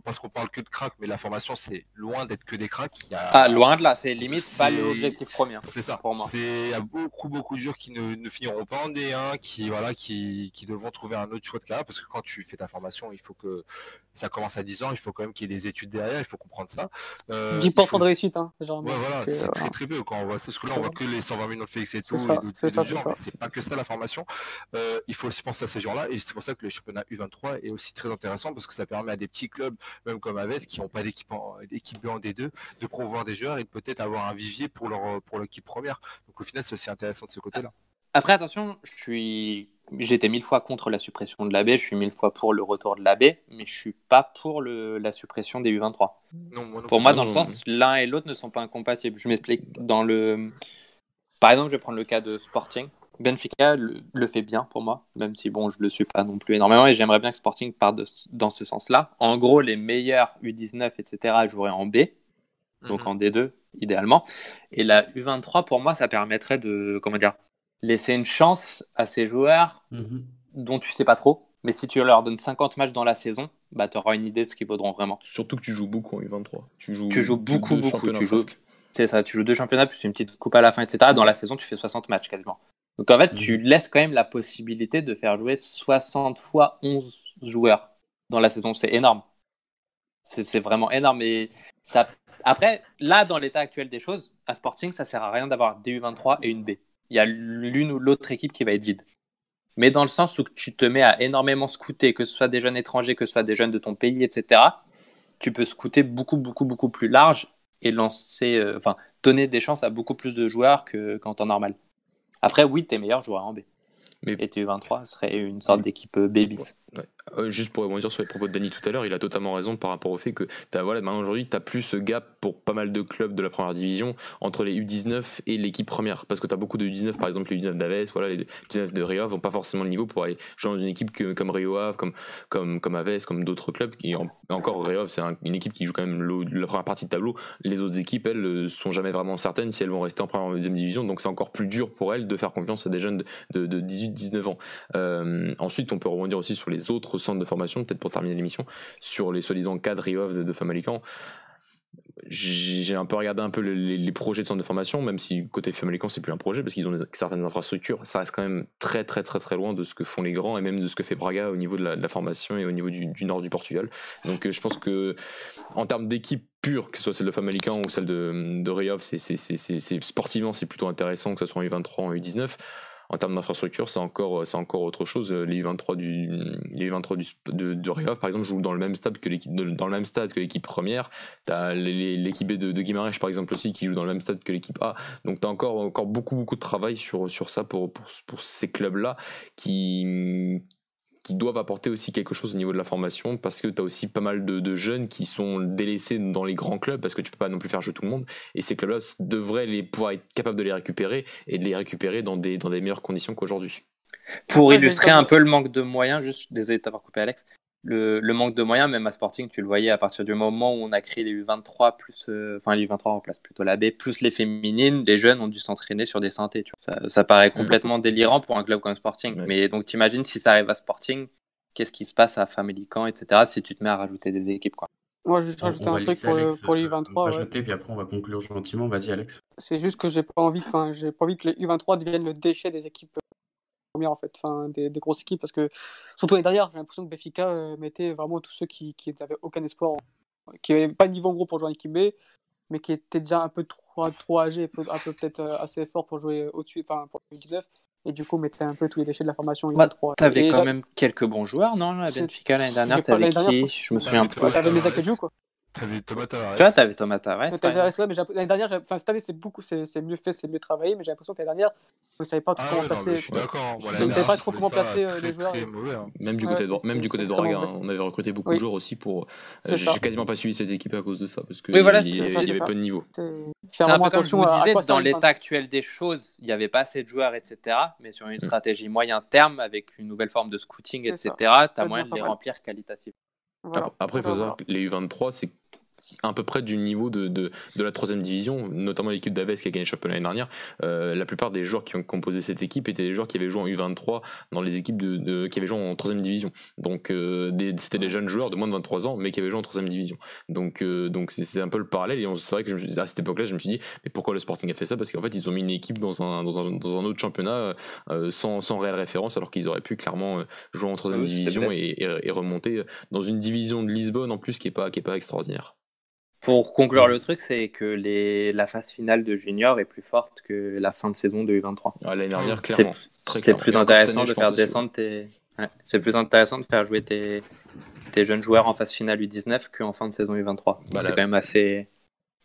parce qu'on parle que de crack, mais la formation, c'est loin d'être que des cracks. Il y a... Ah, loin de là, c'est limite pas l'objectif premier. C'est ça. Pour moi. Il y a beaucoup, beaucoup de joueurs qui ne, ne, finiront pas en D1, qui, voilà, qui, qui devront trouver un autre choix de carrière, parce que quand tu fais ta formation, il faut que ça commence à 10 ans, il faut quand même qu'il y ait des études derrière, il faut comprendre ça. Euh, 10% de réussite, hein, genre. Ouais, voilà, c'est très, très peu. Quand on voit ce là on voit que les 120 millions de Félix et tout, c'est ça, c'est pas que ça la formation. Euh, il faut aussi penser à ces gens-là, et c'est pour ça que le championnat U23 est aussi très intéressant parce que ça permet à des petits clubs, même comme Aves, qui n'ont pas d'équipe B en D2, de promouvoir des joueurs et peut-être avoir un vivier pour leur pour l'équipe première. Donc au final, c'est aussi intéressant de ce côté-là. Après, attention, je suis j'étais mille fois contre la suppression de l'AB, je suis mille fois pour le retour de l'AB, mais je suis pas pour le, la suppression des U23. Non, pour moi, dans le sens, l'un et l'autre ne sont pas incompatibles. Je m'explique. Dans le, par exemple, je vais prendre le cas de Sporting. Benfica le, fait bien pour moi, même si bon, je le suis pas non plus énormément et j'aimerais bien que Sporting parte dans ce sens-là. En gros, les meilleurs U19, etc., joueraient en B, donc mhm. en D2 idéalement. Et la U23, pour moi, ça permettrait de, comment dire, laisser une chance à ces joueurs mhm. dont tu sais pas trop. Mais si tu leur donnes 50 matchs dans la saison, bah, tu auras une idée de ce qu'ils vaudront vraiment. Surtout que tu joues beaucoup en U23. Tu joues, tu joues beaucoup, beaucoup. Tu joues, c'est ça, tu joues deux championnats, plus une petite coupe à la fin, etc. Dans la saison, tu fais 60 matchs quasiment. Donc en fait, tu laisses quand même la possibilité de faire jouer 60 fois 11 joueurs dans la saison. C'est énorme. C'est vraiment énorme. Et ça... Après, là, dans l'état actuel des choses, à Sporting, ça sert à rien d'avoir du 23 et une B. Il y a l'une ou l'autre équipe qui va être vide. Mais dans le sens où tu te mets à énormément scouter, que ce soit des jeunes étrangers, que ce soit des jeunes de ton pays, etc., tu peux scouter beaucoup, beaucoup, beaucoup plus large et lancer, euh, enfin, donner des chances à beaucoup plus de joueurs qu'en temps normal. Après, oui, tes meilleurs joueurs en B. Mais... Et tu 23 serait une sorte d'équipe euh, baby. Euh, juste pour rebondir sur les propos de Danny tout à l'heure, il a totalement raison par rapport au fait que as, voilà, aujourd'hui, tu n'as plus ce gap pour pas mal de clubs de la première division entre les U19 et l'équipe première. Parce que tu as beaucoup de U19, par exemple les U19 d'Aves, voilà, les U19 de Rio n'ont pas forcément le niveau pour aller jouer dans une équipe comme Rio Ave, comme, comme, comme Aves, comme d'autres clubs. Qui, encore, Rio c'est une équipe qui joue quand même la première partie de tableau. Les autres équipes, elles, euh, sont jamais vraiment certaines si elles vont rester en première ou deuxième division. Donc c'est encore plus dur pour elles de faire confiance à des jeunes de, de, 18-19 ans. Euh, ensuite, on peut rebondir aussi sur les autres centres de formation, peut-être pour terminer l'émission, sur les soi-disant cadres de, de Famalican j'ai un peu regardé un peu les, projets de centre de formation, même si côté Famalican c'est plus un projet parce qu'ils ont certaines infrastructures, ça reste quand même très très très très loin de ce que font les grands et même de ce que fait Braga au niveau de la, formation et au niveau du, nord du Portugal. Donc euh, je pense que en termes d'équipe pure, que ce soit celle de Famalican ou celle de, de c'est sportivement c'est plutôt intéressant que ce soit en U23 en U19 en termes d'infrastructure, c'est encore, encore autre chose. Les U23 du, les 23 du, de, de par exemple, jouent dans le même stade que l'équipe, dans le même stade que l'équipe première. T'as l'équipe de, de Guimarães, par exemple, aussi, qui joue dans le même stade que l'équipe A. Donc t'as encore, encore beaucoup, beaucoup de travail sur, sur ça pour, pour, pour ces clubs-là qui, qui doivent apporter aussi quelque chose au niveau de la formation parce que tu as aussi pas mal de, jeunes qui sont délaissés dans les grands clubs parce que tu peux pas non plus faire jouer tout le monde et ces clubs-là devraient les, pouvoir être capables de les récupérer et de les récupérer dans des, dans des meilleures conditions qu'aujourd'hui. Pour illustrer un peu le manque de moyens, juste désolé de t'avoir coupé Alex, le, manque de moyens, même à Sporting, tu le voyais à partir du moment où on a créé les U23, plus, euh, enfin les U23 en place plutôt la B, plus les féminines, les jeunes ont dû s'entraîner sur des synthés. Ça, paraît [LAUGHS] complètement délirant pour un club comme Sporting. Mais donc t'imagines si ça arrive à Sporting, qu'est-ce qui se passe à Family Camp, etc., si tu te mets à rajouter des équipes. Quoi. Moi, je vais juste rajouter un truc pour, les U23. On va rajouter, puis après on va conclure gentiment. Vas-y, Alex. C'est juste que j'ai pas envie, enfin, j'ai pas envie que les U23 deviennent le déchet des équipes en fait, enfin, des, grosses équipes, parce que surtout les dernières, j'ai l'impression que Benfica euh, mettait vraiment tous ceux qui n'avaient aucun espoir, qui n'avaient pas de niveau en gros pour jouer en équipe B, mais qui étaient déjà un peu trop, trop âgés, un peu, peut-être euh, assez fort pour jouer au-dessus, enfin pour le 19, et du coup mettait un peu tous les déchets de la formation. Bah, t'avais quand même quelques bons joueurs, non, à Benfica l'année dernière, t'avais qui Je me souviens plus. T'avais les quoi. T'avais Thomas Tavares. Tu vois, t'avais Thomas Tavares. mais l'année dernière, enfin, cette année, c'est beaucoup, c'est mieux fait, c'est mieux travaillé, mais j'ai l'impression que l'année dernière, je ne savais pas trop ah comment placer. Je suis d'accord. je ne savais pas trop comment placer euh, les joueurs. Hein. Même du côté de, même du côté de Braga, hein. on avait recruté beaucoup de joueurs aussi pour. Euh, j'ai quasiment pas suivi cette équipe à cause de ça, parce qu'il y avait peu de niveau. C'est un peu comme je vous disais, dans l'état actuel des choses, il n'y avait pas assez de joueurs, etc. Mais sur une mm. stratégie moyen terme, avec une nouvelle forme de scouting, etc., tu as moyen de les remplir qualitativement. Après, il faut savoir que les U23, c'est à peu près du niveau de, de, de la troisième division, notamment l'équipe d'Aves qui a gagné le championnat l'année dernière. Euh, la plupart des joueurs qui ont composé cette équipe étaient des joueurs qui avaient joué en U23 dans les équipes de, qui avaient joué en troisième division. Donc euh, c'était des jeunes joueurs de moins de 23 ans, mais qui avaient joué en troisième division. Donc euh, donc c'est un peu le parallèle. Et c'est vrai que je à cette époque-là, je me suis dit, mais pourquoi le Sporting a fait ça? Parce qu'en fait, ils ont mis une équipe dans un, dans un, dans un autre championnat sans, sans réelle référence, alors qu'ils auraient pu clairement jouer en troisième division et, et, remonter dans une division de Lisbonne en plus qui est pas qui est pas extraordinaire. Pour conclure le truc, c'est que les, la phase finale de Junior est plus forte que la fin de saison de U23. L'année dernière, clairement. C'est plus intéressant de faire descendre tes. c'est plus intéressant de faire jouer tes, tes jeunes joueurs en phase finale U19 qu'en fin de saison U23. Bah, c'est quand même assez,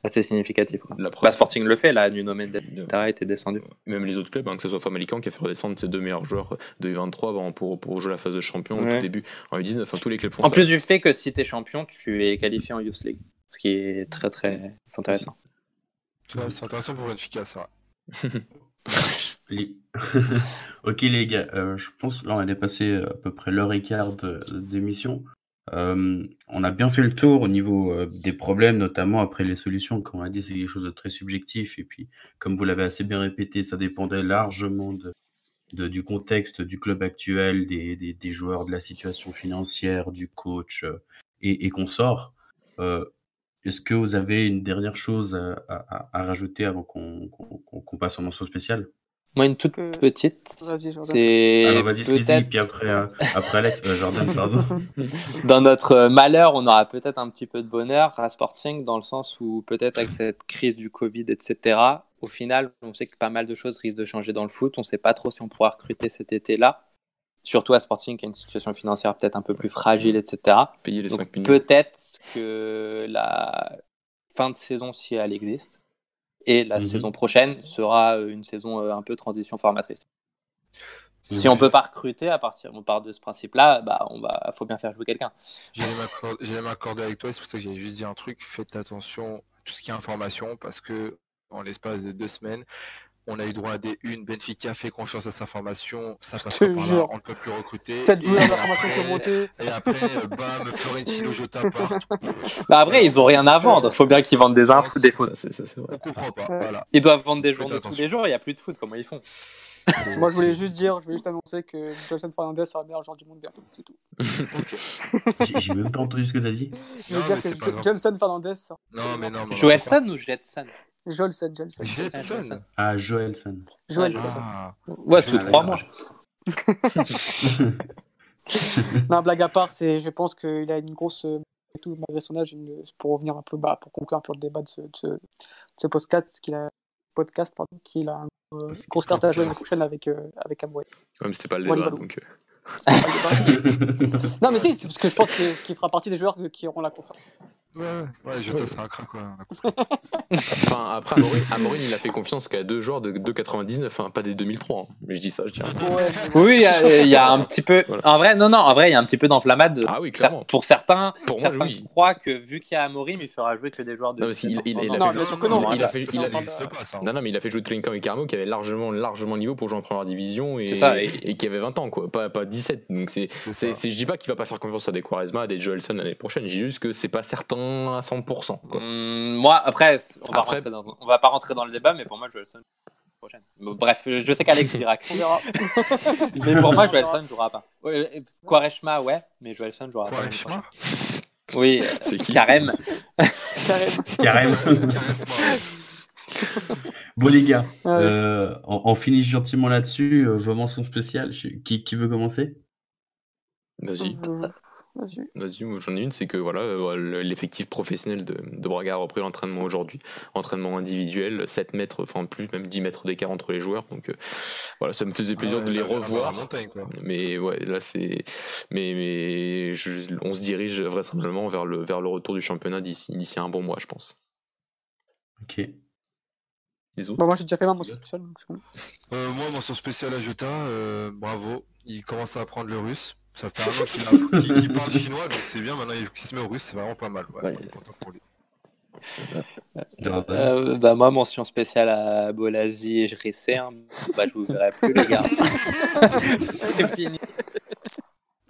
assez significatif. La bah, Sporting le fait, là, Nuno Mendes était descendu. Même les autres clubs, hein, que ce soit Famalican qui a fait redescendre ses deux meilleurs joueurs de U23 pour, pour jouer la phase de champion au tout début en U19. Enfin, tous les clubs font en plus du fait que si tu es champion, tu es qualifié en Youth League ce qui est très très intéressant. C'est intéressant pour Benfica, ça. [LAUGHS] [LAUGHS] ok les gars, euh, je pense là on a dépassé à peu près l'heure et quart d'émission. Euh, on a bien fait le tour au niveau euh, des problèmes, notamment après les solutions. Comme on a dit, c'est quelque chose de très subjectif. Et puis, comme vous l'avez assez bien répété, ça dépendait largement de, du contexte du club actuel, des, des, joueurs, de la situation financière, du coach et, et consorts. Est-ce que vous avez une dernière chose à, rajouter avant qu'on passe en mention spéciale Moi, une toute petite. Vas-y, C'est Alors, vas-y, puis après, euh, après Alex, euh, Jordan, [LAUGHS] pardon. Dans notre euh, malheur, on aura peut-être un petit peu de bonheur à Sporting, dans le sens où peut-être avec cette crise du Covid, etc., au final, on sait que pas mal de choses risquent de changer dans le foot. On ne sait pas trop si on pourra recruter cet été-là surtout à Sporting qui a une situation financière peut-être un peu plus fragile, etc. Payer les Peut-être que la fin de saison, si elle existe, et la mhm. saison prochaine sera une saison euh, un peu transition formatrice. Si on peut pas recruter à partir, on part de ce principe-là, bah on va, faut bien faire jouer quelqu'un. J'allais m'accorder avec toi, c'est pour ça que j'allais juste dire un truc. Faites attention à tout ce qui est information, parce que en l'espace de deux semaines, on a eu droit à des une. Benfica fait confiance à sa formation. Ça passe par là. On ne peut plus recruter. Cette joueurs d'information qui ont monté. Et après, euh, bam, Florentino Jota [LAUGHS] part. Bah après, ils ont rien à vendre. Il faut bien qu'ils vendent des infos, des. Ça, on comprend pas. Voilà. Ils doivent vendre des journaux tous les jours. Il n'y a plus de foot. Comment ils font? [LAUGHS] Moi, je voulais juste dire, je voulais juste annoncer que Johnson Fernandez sera le meilleur joueur du monde bientôt. C'est tout. [LAUGHS] J'ai même pas entendu ce que tu as dit. Je veux dire que Johnson Fernandez. Non, mais non. Joelson ou Jetson? Joelson, Joelson. Joelson. Ah, Joelson. Joelson. Ah. Ouais, c'est trois mois. [LAUGHS] non, blague à part, c'est, je pense qu'il a une grosse, tout, malgré son âge, une, pour revenir un peu, bas, pour conclure un peu le débat de ce, de ce, de ce podcast, qu'il a, podcast pardon, qu'il a une euh, grosse carte à jouer l'année prochaine avec, euh, avec Amway. Ouais, mais c'était pas le débat, donc. [LAUGHS] Non, mais si, c'est parce que je pense qu'il fera partie des joueurs qui auront la confiance. Ouais, ouais, Jota, c'est un crack, quoi. enfin, après, Amorin, il a fait confiance qu'à deux joueurs de 2,99, hein, pas des 2003. Hein. Mais je dis ça, je ouais, Oui, il y, a un petit peu. En vrai, non, non, en vrai, il y a un petit peu d'enflammade. Ah oui, clairement. Pour certains, pour certains moi, oui. croient que vu qu'il y a Amorim, il fera jouer que des joueurs de. Non, il, il, il, a fait non, il a fait. Non, non, mais il a fait jouer Trinkham et Carmo qui avait largement, largement le niveau pour jouer en première division et, ça, et, qui avait 20 ans, quoi, pas, pas 17. Donc, c'est, je dis pas qu'il va pas faire confiance à des Quaresma, à des Joelson l'année prochaine. Je dis juste que c'est pas certain à 100%. Mmh, moi, après, on va, après... Dans, on va pas rentrer dans le débat, mais pour moi, Joelson prochaine. Bref, je sais qu'Alex dira que [LAUGHS] mais pour moi, Joelson ne jouera pas. Quareshma, ouais, mais Joelson ne jouera pas. Quareshma [LAUGHS] Oui, c'est qui Carême. [LAUGHS] Carême. Carême. Bon les gars, euh, on, on, finit gentiment là-dessus. Euh, vos mentions spéciales. Qui, qui veut commencer? Vas-y. Vas-y, moi j'en ai une, c'est que voilà, euh, l'effectif professionnel de, de, Braga a repris l'entraînement aujourd'hui, entraînement individuel, 7 mètres, enfin plus, même 10 mètres d'écart entre les joueurs. Donc euh, voilà, ça me faisait plaisir ah de les revoir. Montagne, quoi. Mais ouais, là c'est, mais mais je, on se dirige vraisemblablement vers le vers le retour du championnat d'ici d'ici un bon mois, je pense. Ok. Les autres. Bah moi j'ai déjà fait ma mention spéciale. Donc euh, moi mention spéciale à Jota, euh, bravo, il commence à apprendre le russe. Ça fait un an qu'il [LAUGHS] qu parle chinois, donc c'est bien. Maintenant, il se met au russe, c'est vraiment pas mal. Ouais, ouais. content pour lui. Euh, bah moi, mention spéciale à Bolasi et Ressé. Hein. Bah, je vous verrai plus, les gars. [LAUGHS] [LAUGHS] c'est fini.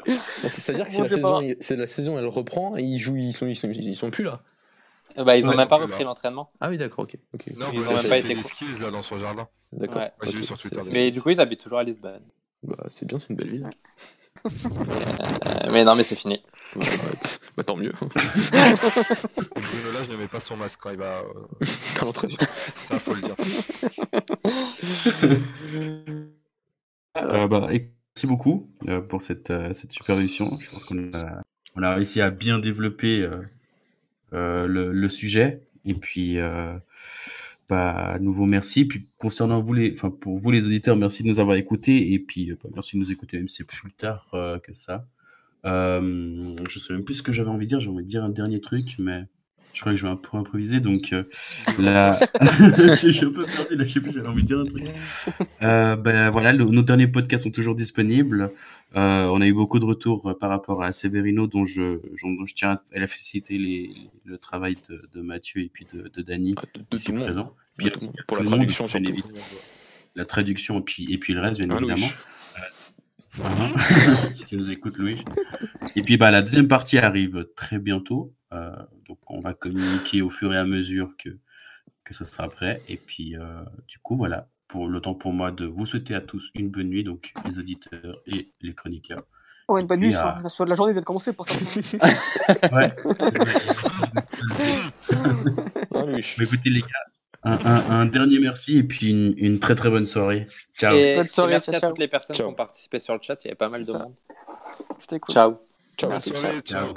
C'est-à-dire que si la, saison, la, saison, elle reprend et ils jouent, ils sont, ils sont, ils sont plus là. Bah, ils n'ont même pas repris l'entraînement. Ah oui, d'accord, ok. okay. Non, ils n'ont même pas été des skills là, dans son jardin. D'accord. Ouais. J'ai vu sur Twitter. Mais du coup, ils habitent toujours à Lisbonne. Bah, c'est bien, c'est une belle ville. Euh, mais non, mais c'est fini. bah, tant mieux. Bruno là, je ne mets pas son masque quand il va. Euh... [LAUGHS] à l'entraînement. Ça, faut le dire. euh, bah, merci beaucoup euh, pour cette, euh, cette super émission. Je pense qu'on a, on a réussi à bien développer euh, le, le, sujet. Et puis, bah, à nouveau, merci. Puis, concernant vous, les, enfin, pour vous, les auditeurs, merci de nous avoir écoutés. Et puis, bah, merci de nous écouter, même si c'est plus tard euh, que ça. Euh, je sais même plus ce que j'avais envie de dire. J'ai envie de dire un dernier truc, mais je crois que je vais un peu improviser. Donc, euh, là, [LAUGHS] [LAUGHS] je suis un peu perdu. Là, je sais plus, j'avais envie de dire un truc. [LAUGHS] Euh, ben voilà, le, nos derniers podcasts sont toujours disponibles. Euh, on a eu beaucoup de retours par rapport à Severino, dont je, dont je tiens à la féliciter les, le travail de, de, Mathieu et puis de, de Dany, ah, de, présent. Puis, pour la traduction, monde, La traduction et puis, et puis le reste, bien ah, évidemment. [LAUGHS] si tu nous écoutes, Louis. Et puis, bah, la deuxième partie arrive très bientôt. Euh, donc, on va communiquer au fur et à mesure que, que ce sera prêt. Et puis, euh, du coup, voilà. Pour le temps pour moi de vous souhaiter à tous une bonne nuit, donc les auditeurs et les chroniqueurs. Oh, une bonne nuit, à... soit, la journée vient de commencer pour ça. [LAUGHS] ouais. Mais écoutez, les gars, un, un, un, dernier merci et puis une, une, très très bonne soirée. Ciao. Et, bonne soirée, et merci ciao. à toutes les personnes ciao. qui ont participé sur le chat. Il y avait pas mal de ça. monde. C'était cool. Ciao. Ciao. Ciao. ciao.